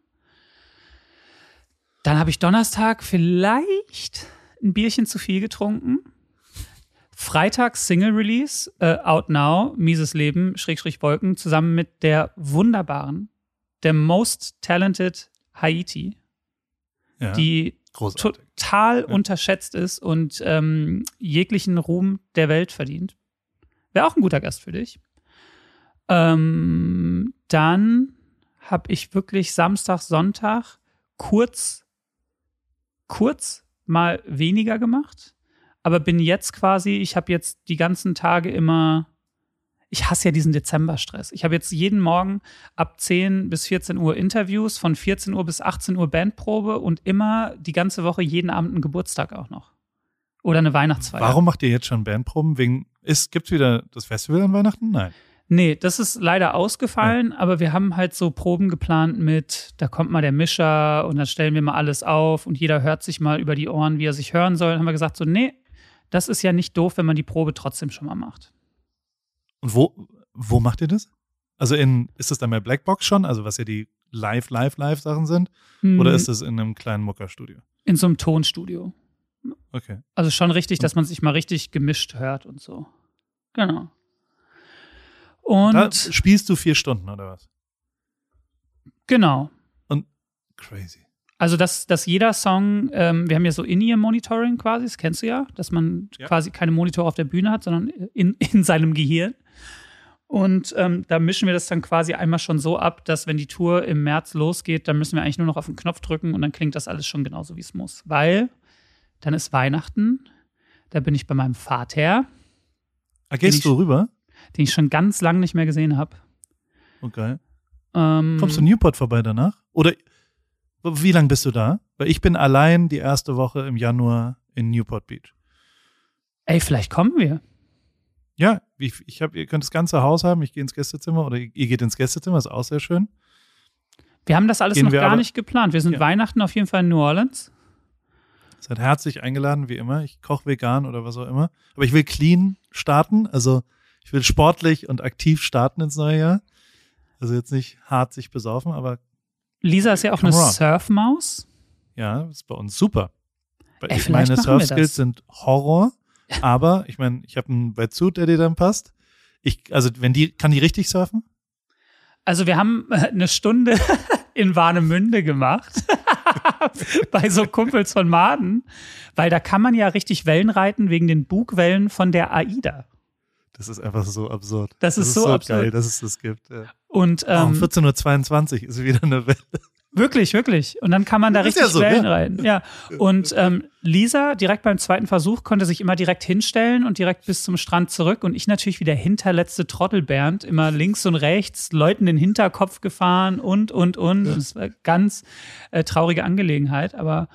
Dann habe ich Donnerstag vielleicht ein Bierchen zu viel getrunken. Freitag Single Release, äh, Out Now, Mieses Leben, Schrägstrich Wolken, zusammen mit der wunderbaren, der most talented Haiti, Ja. die Großartig. total unterschätzt ist und ähm, jeglichen Ruhm der Welt verdient. Wäre auch ein guter Gast für dich. Ähm, dann habe ich wirklich Samstag, Sonntag kurz, kurz mal weniger gemacht, aber bin jetzt quasi, ich habe jetzt die ganzen Tage immer, ich hasse ja diesen Dezemberstress. Ich habe jetzt jeden Morgen ab 10 bis 14 Uhr Interviews, von 14 Uhr bis 18 Uhr Bandprobe und immer die ganze Woche jeden Abend einen Geburtstag auch noch. Oder eine Weihnachtsfeier. Warum macht ihr jetzt schon Bandproben? Wegen, ist, gibt's wieder das Festival an Weihnachten? Nein. Nee, das ist leider ausgefallen, aber wir haben halt so Proben geplant mit, da kommt mal der Mischer und dann stellen wir mal alles auf und jeder hört sich mal über die Ohren, wie er sich hören soll. Dann haben wir gesagt, so, nee, das ist ja nicht doof, wenn man die Probe trotzdem schon mal macht. Und wo, wo macht ihr das? Also in, ist das dann bei Blackbox schon, also was ja die Live, Live, Live-Sachen sind? Hm, Oder ist das in einem kleinen Muckerstudio? in so einem Tonstudio. Okay. Also schon richtig, dass man sich mal richtig gemischt hört und so. Genau. Und Da spielst du vier Stunden oder was? genau. Crazy. Also, dass, dass jeder Song, ähm, wir haben ja so In-Ear-Monitoring quasi, das kennst du ja, dass man Ja. quasi keine Monitore auf der Bühne hat, sondern in, in seinem Gehirn. Und ähm, da mischen wir das dann quasi einmal schon so ab, dass wenn die Tour im März losgeht, dann müssen wir eigentlich nur noch auf den Knopf drücken und dann klingt das alles schon genauso, wie es muss. Weil dann ist Weihnachten, da bin ich bei meinem Vater, Ah, gehst ich- du rüber? den ich schon ganz lange nicht mehr gesehen habe. Okay. Ähm, Kommst du Newport vorbei danach? Oder wie lange bist du da? Weil ich bin allein die erste Woche im Januar in Newport Beach. ey, vielleicht kommen wir. Ja, ich, ich hab, ihr könnt das ganze Haus haben, ich gehe ins Gästezimmer oder ihr geht ins Gästezimmer, ist auch sehr schön. Wir haben das alles Gehen noch gar aber- nicht geplant. Wir sind Ja. Weihnachten auf jeden Fall in New Orleans. Seid herzlich eingeladen, wie immer. Ich koche vegan oder was auch immer. Aber ich will clean starten, also ich will sportlich und aktiv starten ins neue Jahr. Also jetzt nicht hart sich besaufen, aber Lisa ist ja auch Come eine. Surfmaus. ja, ist bei uns super. Ey, ich- meine Surf-Skills das. sind Horror, aber ich meine, ich habe einen Wetsuit, der dir dann passt. Ich, also wenn die, kann die richtig surfen? Also wir haben äh, eine Stunde in Warnemünde gemacht. bei so Kumpels von Maden. Weil da kann man ja richtig Wellen reiten wegen den Bugwellen von der AIDA. Das ist einfach so absurd. Das ist so absurd. geil, dass es das gibt. Ja. Und Oh, um ähm, 14.22 Uhr ist wieder eine Welle. wirklich, wirklich. Und dann kann man da Das richtig ja so, Wellen ja. reiten. Ja. Und ähm, Lisa direkt beim zweiten Versuch konnte sich immer direkt hinstellen und direkt bis zum Strand zurück. Und ich natürlich wie der hinterletzte Trottel Bernd immer links und rechts, Leuten den Hinterkopf gefahren und, und, und. Und es war ganz äh, traurige Angelegenheit. Aber,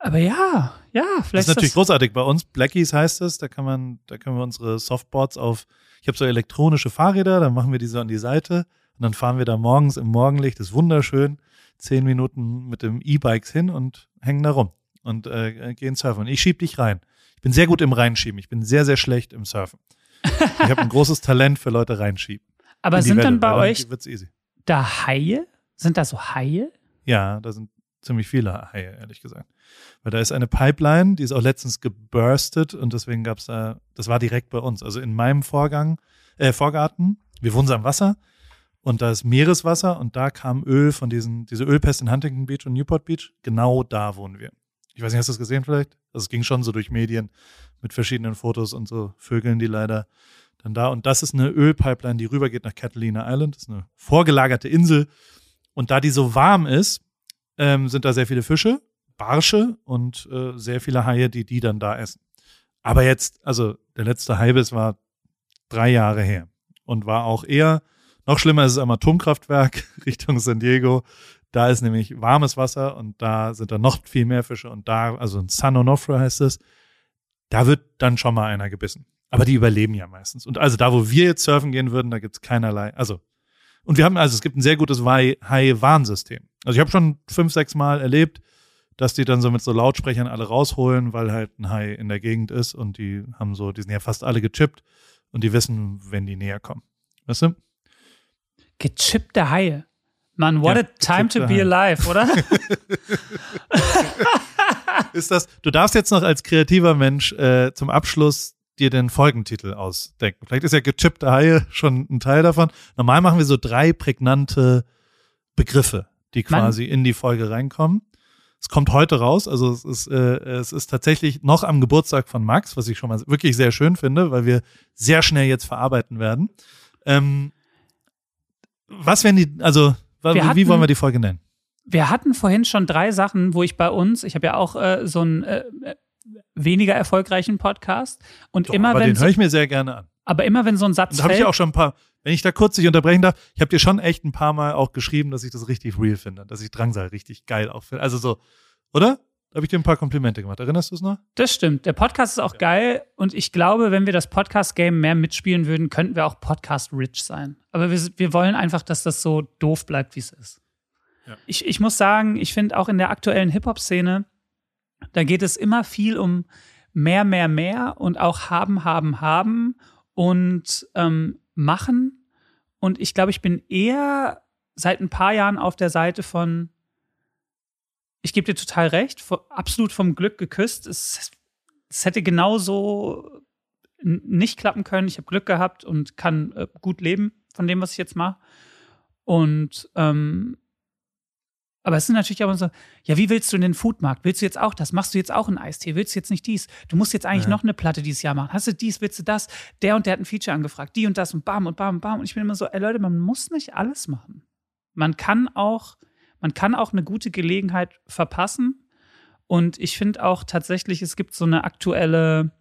aber ja, ja, Das vielleicht ist natürlich großartig. Bei uns, Blackies heißt es, da kann man, da können wir unsere Softboards auf, ich habe so elektronische Fahrräder, dann machen wir die so an die Seite und dann fahren wir da morgens im Morgenlicht, das ist wunderschön, zehn Minuten mit dem E-Bikes hin und hängen da rum und äh, gehen surfen. Und ich schieb dich rein. Ich bin sehr gut im Reinschieben. Ich bin sehr, sehr schlecht im Surfen. Ich habe ein großes Talent für Leute reinschieben. Aber sind Welle, dann bei euch wird's easy. da Haie? Sind da so Haie? Ja, da sind ziemlich viele Haie, ehrlich gesagt. Weil da ist eine Pipeline, die ist auch letztens geburstet und deswegen gab's da, das war direkt bei uns. Also in meinem Vorgang, äh, Vorgarten, wir wohnen so am Wasser und da ist Meereswasser und da kam Öl von diesen, diese Ölpest in Huntington Beach und Newport Beach. Genau da wohnen wir. Ich weiß nicht, hast du das gesehen vielleicht? Also es ging schon so durch Medien mit verschiedenen Fotos und so Vögeln, die leider dann da. Und das ist eine Ölpipeline, die rübergeht nach Catalina Island. Das ist eine vorgelagerte Insel. Und da die so warm ist, ähm, sind da sehr viele Fische, Barsche und äh, sehr viele Haie, die die dann da essen. Aber jetzt, also der letzte Haibiss war drei Jahre her und war auch eher, noch schlimmer ist es am Atomkraftwerk Richtung San Diego. Da ist nämlich warmes Wasser und da sind dann noch viel mehr Fische und da, also in San Onofre heißt es, da wird dann schon mal einer gebissen. Aber die überleben ja meistens. Und also da, wo wir jetzt surfen gehen würden, da gibt's keinerlei, also und wir haben, also es gibt ein sehr gutes Hai-Warnsystem. Also ich habe schon fünf, sechs Mal erlebt, dass die dann so mit so Lautsprechern alle rausholen, weil halt ein Hai in der Gegend ist und die haben so, die sind ja fast alle gechippt und die wissen, wenn die näher kommen. Weißt du? Gechippte Haie. Mann, what Ja, a time to be Haie. alive, oder? Ist das, du darfst jetzt noch als kreativer Mensch äh, zum Abschluss dir den Folgentitel ausdenken. Vielleicht ist ja gechippte Haie schon ein Teil davon. Normal machen wir so drei prägnante Begriffe, die Mann. quasi in die Folge reinkommen. Es kommt heute raus, also es ist, äh, es ist tatsächlich noch am Geburtstag von Max, was ich schon mal wirklich sehr schön finde, weil wir sehr schnell jetzt verarbeiten werden. Ähm, was werden die, also wie hatten- wollen wir die Folge nennen? Wir hatten vorhin schon drei Sachen, wo ich bei uns, ich habe ja auch äh, so einen äh, äh, weniger erfolgreichen Podcast und Doch, immer aber wenn den höre ich mir sehr gerne an. Aber immer wenn so ein Satz Da habe ich ja auch schon ein paar, wenn ich da kurz dich unterbrechen darf, ich habe dir schon echt ein paar Mal auch geschrieben, dass ich das richtig real finde, dass ich Drangsal richtig geil auch finde. Also so, oder? Da habe ich dir ein paar Komplimente gemacht. Erinnerst du es noch? Das stimmt. Der Podcast ist auch geil und ich glaube, wenn wir das Podcast-Game mehr mitspielen würden, könnten wir auch Podcast-rich sein. Aber wir, wir wollen einfach, dass das so doof bleibt, wie es ist. Ja. Ich, ich muss sagen, ich finde auch in der aktuellen Hip-Hop-Szene, da geht es immer viel um mehr, mehr, mehr und auch haben, haben, haben und ähm, machen. Und ich glaube, ich bin eher seit ein paar Jahren auf der Seite von ich gebe dir total recht, absolut vom Glück geküsst. Es, es hätte genauso nicht klappen können. Ich habe Glück gehabt und kann äh, gut leben von dem, was ich jetzt mache. Und ähm, aber es sind natürlich auch so, ja, wie willst du den Foodmarkt? Willst du jetzt auch das? Machst du jetzt auch einen Eistee? Willst du jetzt nicht dies? Du musst jetzt eigentlich Ja. noch eine Platte dieses Jahr machen. Hast du dies, willst du das? Der und der hat ein Feature angefragt, die und das und bam und bam und bam. Und ich bin immer so, ey Leute, man muss nicht alles machen. Man kann auch, man kann auch eine gute Gelegenheit verpassen. Und ich finde auch tatsächlich, es gibt so eine aktuelle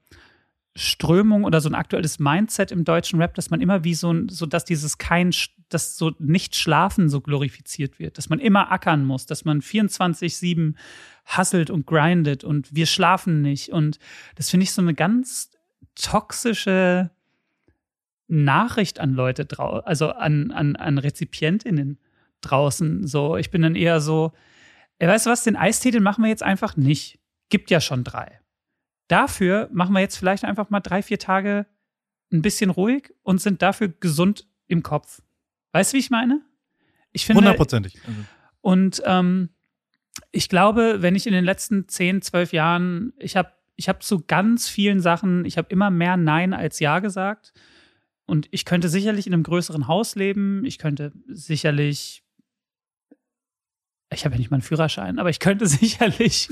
Strömung oder so ein aktuelles Mindset im deutschen Rap, dass man immer wie so, ein- so dass dieses kein, dass so nicht schlafen so glorifiziert wird, dass man immer ackern muss, dass man 24-7 hasselt und grindet und wir schlafen nicht. Und das finde ich so eine ganz toxische Nachricht an Leute draußen, also an, an, an RezipientInnen draußen. So, ich bin dann eher so, ey, weißt du was, den Eistee, den machen wir jetzt einfach nicht. Gibt ja schon drei. Dafür machen wir jetzt vielleicht einfach mal drei, vier Tage ein bisschen ruhig und sind dafür gesund im Kopf. Weißt du, wie ich meine? Ich finde, Hundertprozentig. Und ähm, ich glaube, wenn ich in den letzten 10, 12 Jahren, ich habe ich hab zu ganz vielen Sachen, ich habe immer mehr Nein als Ja gesagt. Und ich könnte sicherlich in einem größeren Haus leben. Ich könnte sicherlich, ich habe ja nicht mal einen Führerschein, aber ich könnte sicherlich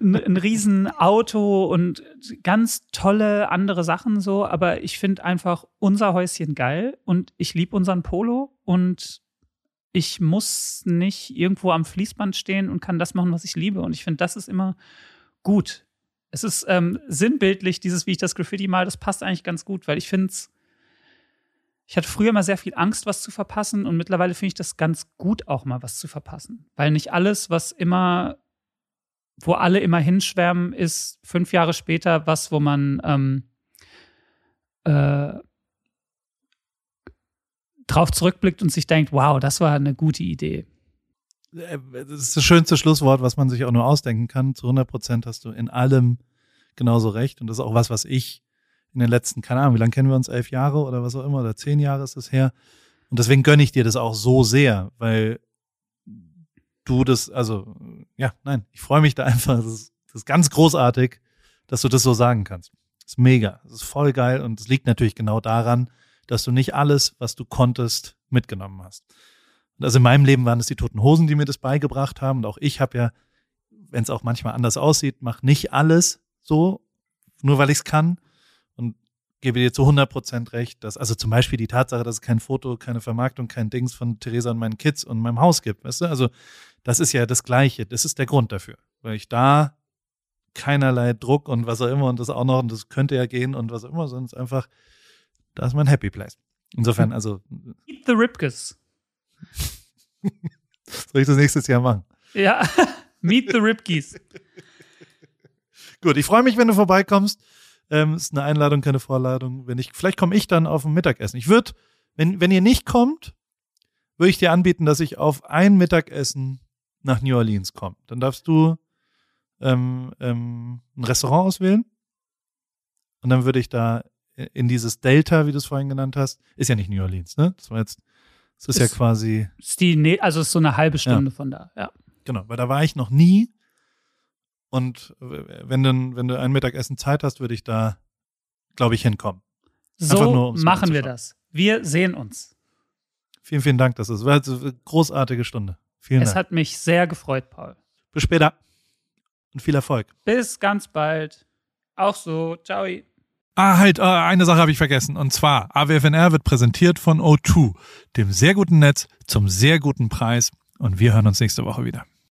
ein, ein riesen Auto und ganz tolle andere Sachen so. Aber ich finde einfach unser Häuschen geil und ich liebe unseren Polo und ich muss nicht irgendwo am Fließband stehen und kann das machen, was ich liebe. Und ich finde, das ist immer gut. Es ist ähm, sinnbildlich, dieses, wie ich das Graffiti mal, das passt eigentlich ganz gut, weil ich finde es. Ich hatte früher immer sehr viel Angst, was zu verpassen, und mittlerweile finde ich das ganz gut, auch mal was zu verpassen. Weil nicht alles, was immer, wo alle immer hinschwärmen, ist fünf Jahre später was, wo man ähm, äh, drauf zurückblickt und sich denkt, wow, das war eine gute Idee. äh, das ist das schönste Schlusswort, was man sich auch nur ausdenken kann. Zu 100 Prozent hast du in allem genauso recht. Und das ist auch was, was ich in den letzten, keine Ahnung, wie lange kennen wir uns? Elf Jahre oder was auch immer, oder zehn Jahre ist es her. Und deswegen gönne ich dir das auch so sehr, weil du das, also, ja, nein, ich freue mich da einfach. Das ist, das ist ganz großartig, dass du das so sagen kannst. Das ist mega. Das ist voll geil. Und es liegt natürlich genau daran, dass du nicht alles, was du konntest, mitgenommen hast. Und also in meinem Leben waren es die Toten Hosen, die mir das beigebracht haben. Und auch ich habe ja, wenn es auch manchmal anders aussieht, mach nicht alles so, nur weil ich es kann. Gebe dir zu 100 Prozent recht, dass, also zum Beispiel die Tatsache, dass es kein Foto, keine Vermarktung, kein Dings von Theresa und meinen Kids und meinem Haus gibt, weißt du? Also das ist ja das Gleiche. Das ist der Grund dafür. Weil ich da keinerlei Druck und was auch immer und das auch noch, und das könnte ja gehen und was auch immer, ist einfach, da ist mein Happy Place. Insofern, also, Eat the Ripkes. soll ich das nächstes Jahr machen? Ja, Meet the Ripkies. Gut, ich freue mich, wenn du vorbeikommst. Ähm, ist eine Einladung, keine Vorladung. Wenn ich, vielleicht komme ich dann auf ein Mittagessen. Ich würde, wenn, wenn ihr nicht kommt, würde ich dir anbieten, dass ich auf ein Mittagessen nach New Orleans komme. Dann darfst du ähm, ähm, ein Restaurant auswählen. Und dann würde ich da in dieses Delta, wie du es vorhin genannt hast, ist ja nicht New Orleans, ne? Das war jetzt, das ist, ja Ist- quasi, Ist die, also ist so eine halbe Stunde von da. Ja. Genau, weil da war ich noch nie. Und wenn du, wenn du ein Mittagessen Zeit hast, würde ich da, glaube ich, hinkommen. So nur, machen wir das. Wir sehen uns. Vielen, vielen Dank. Das ist- eine großartige Stunde. Vielen Es Dank. hat mich sehr gefreut, Paul. Bis später. Und viel Erfolg. Bis ganz bald. Auch so. Ciao. Ah, halt, äh, eine Sache habe ich vergessen. Und zwar, AWFNR wird präsentiert von O2, dem sehr guten Netz zum sehr guten Preis. Und wir hören uns nächste Woche wieder.